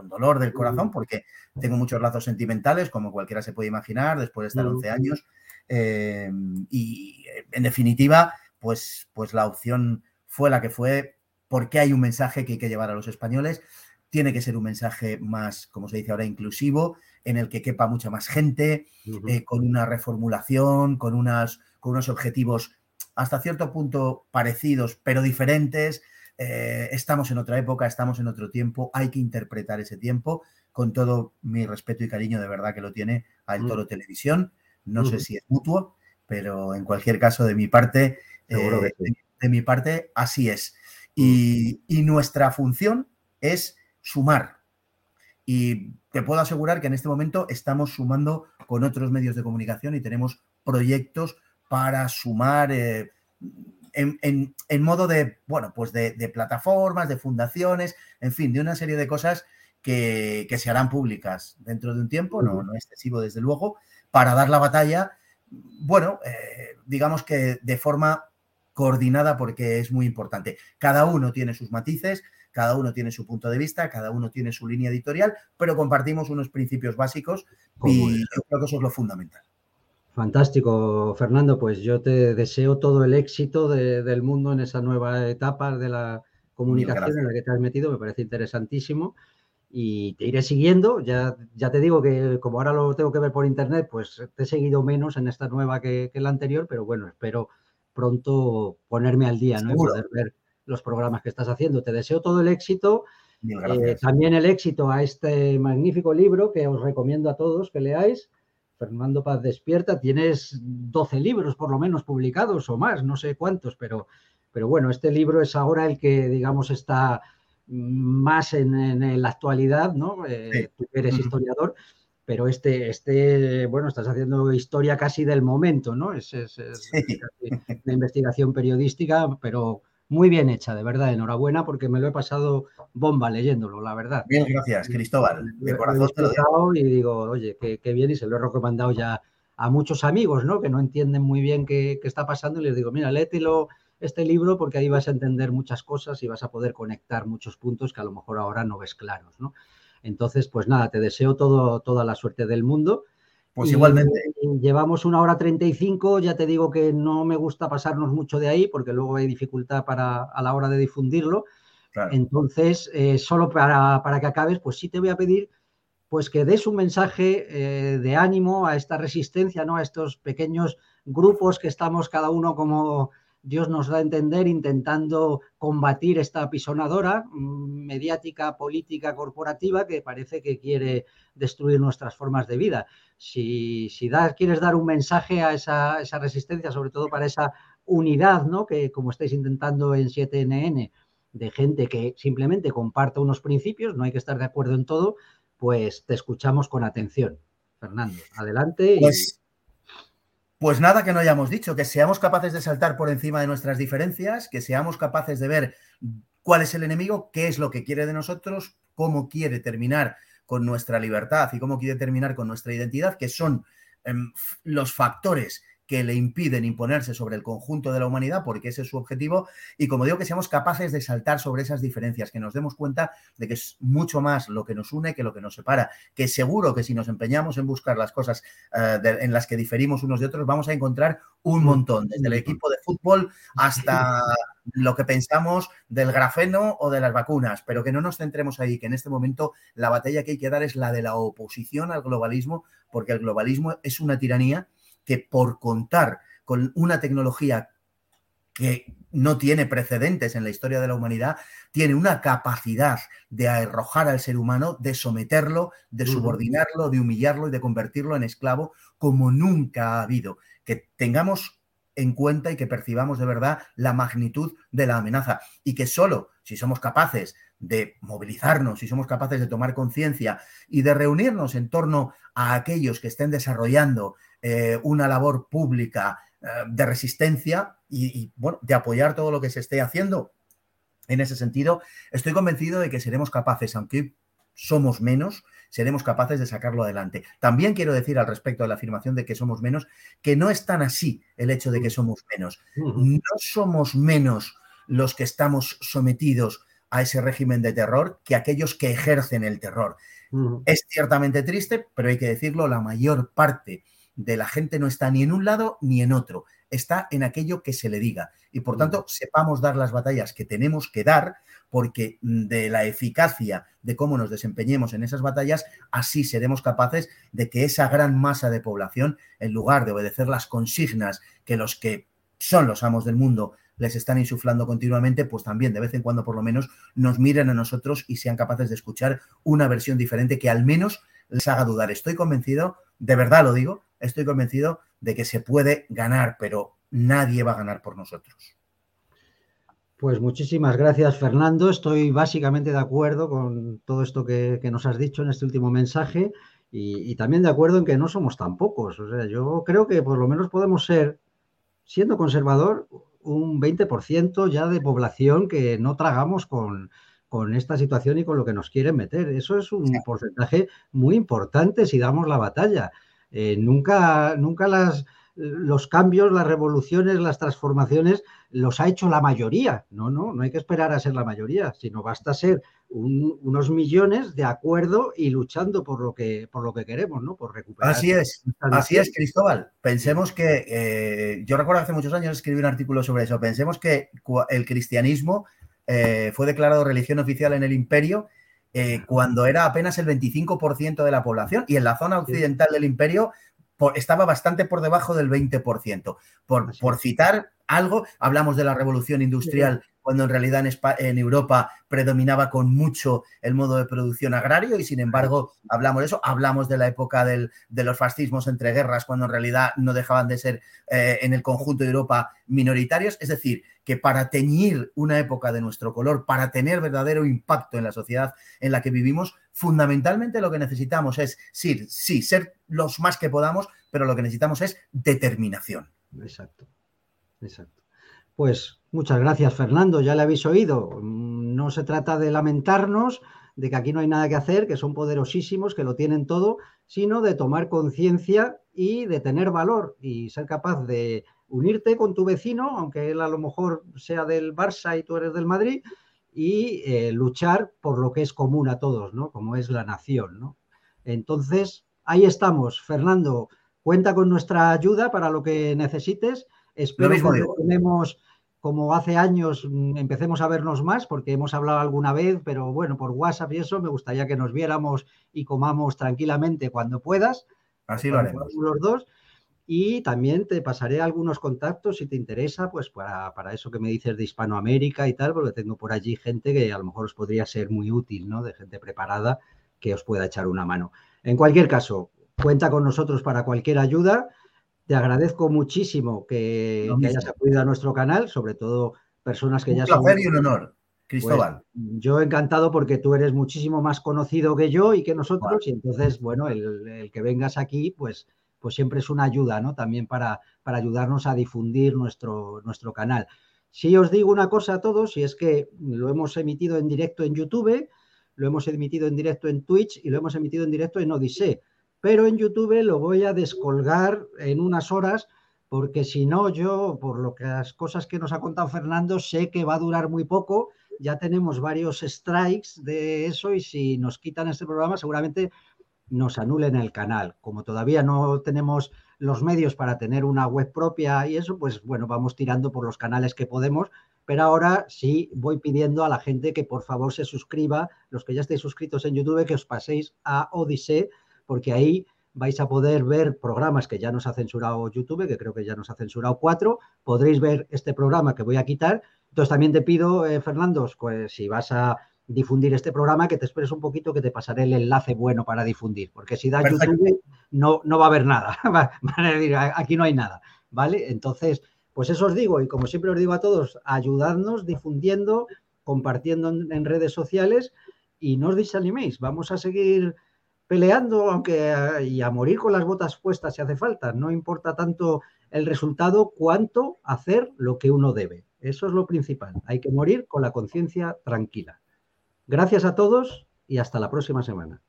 dolor del corazón porque tengo muchos lazos sentimentales, como cualquiera se puede imaginar, después de estar 11 años. Eh, y en definitiva, pues, pues la opción fue la que fue, porque hay un mensaje que hay que llevar a los españoles. Tiene que ser un mensaje más, como se dice ahora, inclusivo, en el que quepa mucha más gente, eh, con una reformulación, con, unas, con unos objetivos hasta cierto punto parecidos, pero diferentes. Eh, estamos en otra época, estamos en otro tiempo, hay que interpretar ese tiempo con todo mi respeto y cariño, de verdad que lo tiene a El Toro Televisión. No sé si es mutuo, pero en cualquier caso, de mi parte, eh, de, mi parte, así es. Mm. Y, nuestra función es sumar. Y te puedo asegurar que en este momento estamos sumando con otros medios de comunicación y tenemos proyectos para sumar eh, en, modo de, bueno, pues de, plataformas, de fundaciones, en fin, de una serie de cosas que, se harán públicas dentro de un tiempo, no, no excesivo desde luego, para dar la batalla, bueno, eh, digamos que de forma coordinada porque es muy importante. Cada uno tiene sus matices, cada uno tiene su punto de vista, cada uno tiene su línea editorial, pero compartimos unos principios básicos y yo creo que eso es lo fundamental. Fantástico, Fernando. Pues yo te deseo todo el éxito del mundo en esa nueva etapa de la comunicación en la que te has metido. Me parece interesantísimo. y te iré siguiendo. Ya, ya te digo que como ahora lo tengo que ver por internet, pues te he seguido menos en esta nueva que, que la anterior, pero bueno, espero pronto ponerme al día ¿no? y poder ver los programas que estás haciendo. Te deseo todo el éxito. Eh, también el éxito a este magnífico libro que os recomiendo a todos que leáis. Fernando Paz Despierta, tienes 12 libros por lo menos publicados o más, no sé cuántos, pero, pero bueno, este libro es ahora el que, digamos, está más en, la actualidad, ¿no? Eh, tú eres historiador, pero este, este, bueno, estás haciendo historia casi del momento, ¿no? Es, es, una investigación periodística, pero muy bien hecha, de verdad. Enhorabuena porque me lo he pasado bomba leyéndolo, la verdad. Bien, gracias, Cristóbal. De corazón y digo, oye, qué, bien, y se lo he recomendado ya a muchos amigos, ¿no? Que no entienden muy bien qué, qué está pasando, y les digo, mira, léetelo este libro porque ahí vas a entender muchas cosas y vas a poder conectar muchos puntos que a lo mejor ahora no ves claros, ¿no? Entonces, pues nada, te deseo todo, toda la suerte del mundo. Pues igualmente. Llevamos una hora treinta y cinco, ya te digo que no me gusta pasarnos mucho de ahí porque luego hay dificultad para, a la hora de difundirlo. Entonces, eh, solo para, para, que acabes, pues sí te voy a pedir pues que des un mensaje eh, de ánimo a esta resistencia, ¿no? A estos pequeños grupos que estamos cada uno como Dios nos da a entender intentando combatir esta apisonadora mm, mediática, política, corporativa que parece que quiere destruir nuestras formas de vida. Si, quieres dar un mensaje a esa, resistencia, sobre todo para esa unidad, ¿no? que como estáis intentando en 7NN, de gente que simplemente comparta unos principios, no hay que estar de acuerdo en todo, pues te escuchamos con atención. Fernando, adelante. Pues pues nada que no hayamos dicho, que seamos capaces de saltar por encima de nuestras diferencias, que seamos capaces de ver cuál es el enemigo, qué es lo que quiere de nosotros, cómo quiere terminar con nuestra libertad y cómo quiere terminar con nuestra identidad, que son em, los factores que le impiden imponerse sobre el conjunto de la humanidad, porque ese es su objetivo, y como digo, que seamos capaces de saltar sobre esas diferencias, que nos demos cuenta de que es mucho más lo que nos une que lo que nos separa, que seguro que si nos empeñamos en buscar las cosas eh, en las que diferimos unos de otros, vamos a encontrar un montón, desde el equipo de fútbol hasta (laughs) lo que pensamos del grafeno o de las vacunas, pero que no nos centremos ahí, que en este momento la batalla que hay que dar es la de la oposición al globalismo, porque el globalismo es una tiranía que por contar con una tecnología que no tiene precedentes en la historia de la humanidad, tiene una capacidad de arrojar al ser humano, de someterlo, de subordinarlo, de humillarlo y de convertirlo en esclavo como nunca ha habido. Que tengamos en cuenta y que percibamos de verdad la magnitud de la amenaza y que solo si somos capaces de movilizarnos, si somos capaces de tomar conciencia y de reunirnos en torno a aquellos que estén desarrollando eh, una labor pública eh, de resistencia y, bueno, de apoyar todo lo que se esté haciendo. En ese sentido, estoy convencido de que seremos capaces, aunque somos menos, seremos capaces de sacarlo adelante. También quiero decir al respecto de la afirmación de que somos menos, que no es tan así el hecho de que somos menos. No somos menos los que estamos sometidos a ese régimen de terror que aquellos que ejercen el terror. Es ciertamente triste, pero hay que decirlo, la mayor parte de la gente no está ni en un lado ni en otro, está en aquello que se le diga. Y por tanto, sepamos dar las batallas que tenemos que dar, porque de la eficacia de cómo nos desempeñemos en esas batallas, así seremos capaces de que esa gran masa de población, en lugar de obedecer las consignas que los que son los amos del mundo les están insuflando continuamente, pues también de vez en cuando por lo menos nos miren a nosotros y sean capaces de escuchar una versión diferente que al menos les haga dudar. Estoy convencido, de verdad lo digo, estoy convencido de que se puede ganar, pero nadie va a ganar por nosotros. Pues muchísimas gracias, Fernando. Estoy básicamente de acuerdo con todo esto que, nos has dicho en este último mensaje y, y, también de acuerdo en que no somos tan pocos. O sea, yo creo que por lo menos podemos ser, siendo conservador, un 20% ya de población que no tragamos con, con esta situación y con lo que nos quieren meter. Eso es un porcentaje muy importante si damos la batalla. Eh, nunca, nunca las, los cambios, las revoluciones, las transformaciones los ha hecho la mayoría. No, no, no hay que esperar a ser la mayoría, sino basta ser unos millones de acuerdo y luchando por lo que, por lo que queremos, ¿no? Por recuperar. Así es, así es, Cristóbal. Pensemos que, eh, yo recuerdo hace muchos años escribí un artículo sobre eso. Pensemos que el cristianismo eh, fue declarado religión oficial en el imperio eh, cuando era apenas el 25% de la población y en la zona occidental del imperio estaba bastante por debajo del 20%. Por, por citar algo, hablamos de la revolución industrial cuando en realidad en, Europa predominaba con mucho el modo de producción agrario y sin embargo hablamos de eso, hablamos de la época de los fascismos entre guerras cuando en realidad no dejaban de ser eh, en el conjunto de Europa minoritarios, es decir, que para teñir una época de nuestro color, para tener verdadero impacto en la sociedad en la que vivimos, fundamentalmente lo que necesitamos es, sí, sí, ser los más que podamos, pero lo que necesitamos es determinación. Exacto, exacto. Pues muchas gracias, Fernando. Ya le habéis oído. Mm, no se trata de lamentarnos de que aquí no hay nada que hacer, que son poderosísimos, que lo tienen todo, sino de tomar conciencia y de tener valor y ser capaz de unirte con tu vecino, aunque él a lo mejor sea del Barça y tú eres del Madrid, y eh, luchar por lo que es común a todos, ¿no? Como es la nación, ¿no? Entonces, ahí estamos, Fernando. Cuenta con nuestra ayuda para lo que necesites. Espero que tenemos como hace años mm, empecemos a vernos más, porque hemos hablado alguna vez, pero bueno, por WhatsApp y eso, me gustaría que nos viéramos y comamos tranquilamente cuando puedas. Así lo haremos. Los dos. Y también te pasaré algunos contactos si te interesa, pues para, eso que me dices de Hispanoamérica y tal, porque tengo por allí gente que a lo mejor os podría ser muy útil, ¿no? De gente preparada que os pueda echar una mano. En cualquier caso, cuenta con nosotros para cualquier ayuda te agradezco muchísimo que, hayas acudido a nuestro canal, sobre todo personas que ya son. Un placer y un honor, Cristóbal. Pues, yo encantado porque tú eres muchísimo más conocido que yo y que nosotros, y entonces, bueno, el, que vengas aquí, pues, pues siempre es una ayuda, ¿no? También para, para ayudarnos a difundir nuestro, nuestro canal. Si os digo una cosa a todos, y es que lo hemos emitido en directo en YouTube, lo hemos emitido en directo en Twitch y lo hemos emitido en directo en Odisee pero en YouTube lo voy a descolgar en unas horas porque si no yo, por lo que las cosas que nos ha contado Fernando, sé que va a durar muy poco. Ya tenemos varios strikes de eso y si nos quitan este programa seguramente nos anulen el canal. Como todavía no tenemos los medios para tener una web propia y eso, pues bueno, vamos tirando por los canales que podemos. Pero ahora sí voy pidiendo a la gente que por favor se suscriba, los que ya estéis suscritos en YouTube, que os paséis a Odisee porque ahí vais a poder ver programas que ya nos ha censurado YouTube, que creo que ya nos ha censurado cuatro. Podréis ver este programa que voy a quitar. Entonces también te pido, eh, Fernando, pues si vas a difundir este programa, que te esperes un poquito, que te pasaré el enlace bueno para difundir, porque si da YouTube no, no va a haber nada. (laughs) aquí no hay nada, ¿vale? Entonces, pues eso os digo, y como siempre os digo a todos, ayudadnos difundiendo, compartiendo en redes sociales y no os desaniméis. Vamos a seguir peleando, aunque y a morir con las botas puestas si hace falta. No importa tanto el resultado cuanto hacer lo que uno debe. Eso es lo principal. Hay que morir con la conciencia tranquila. Gracias a todos y hasta la próxima semana.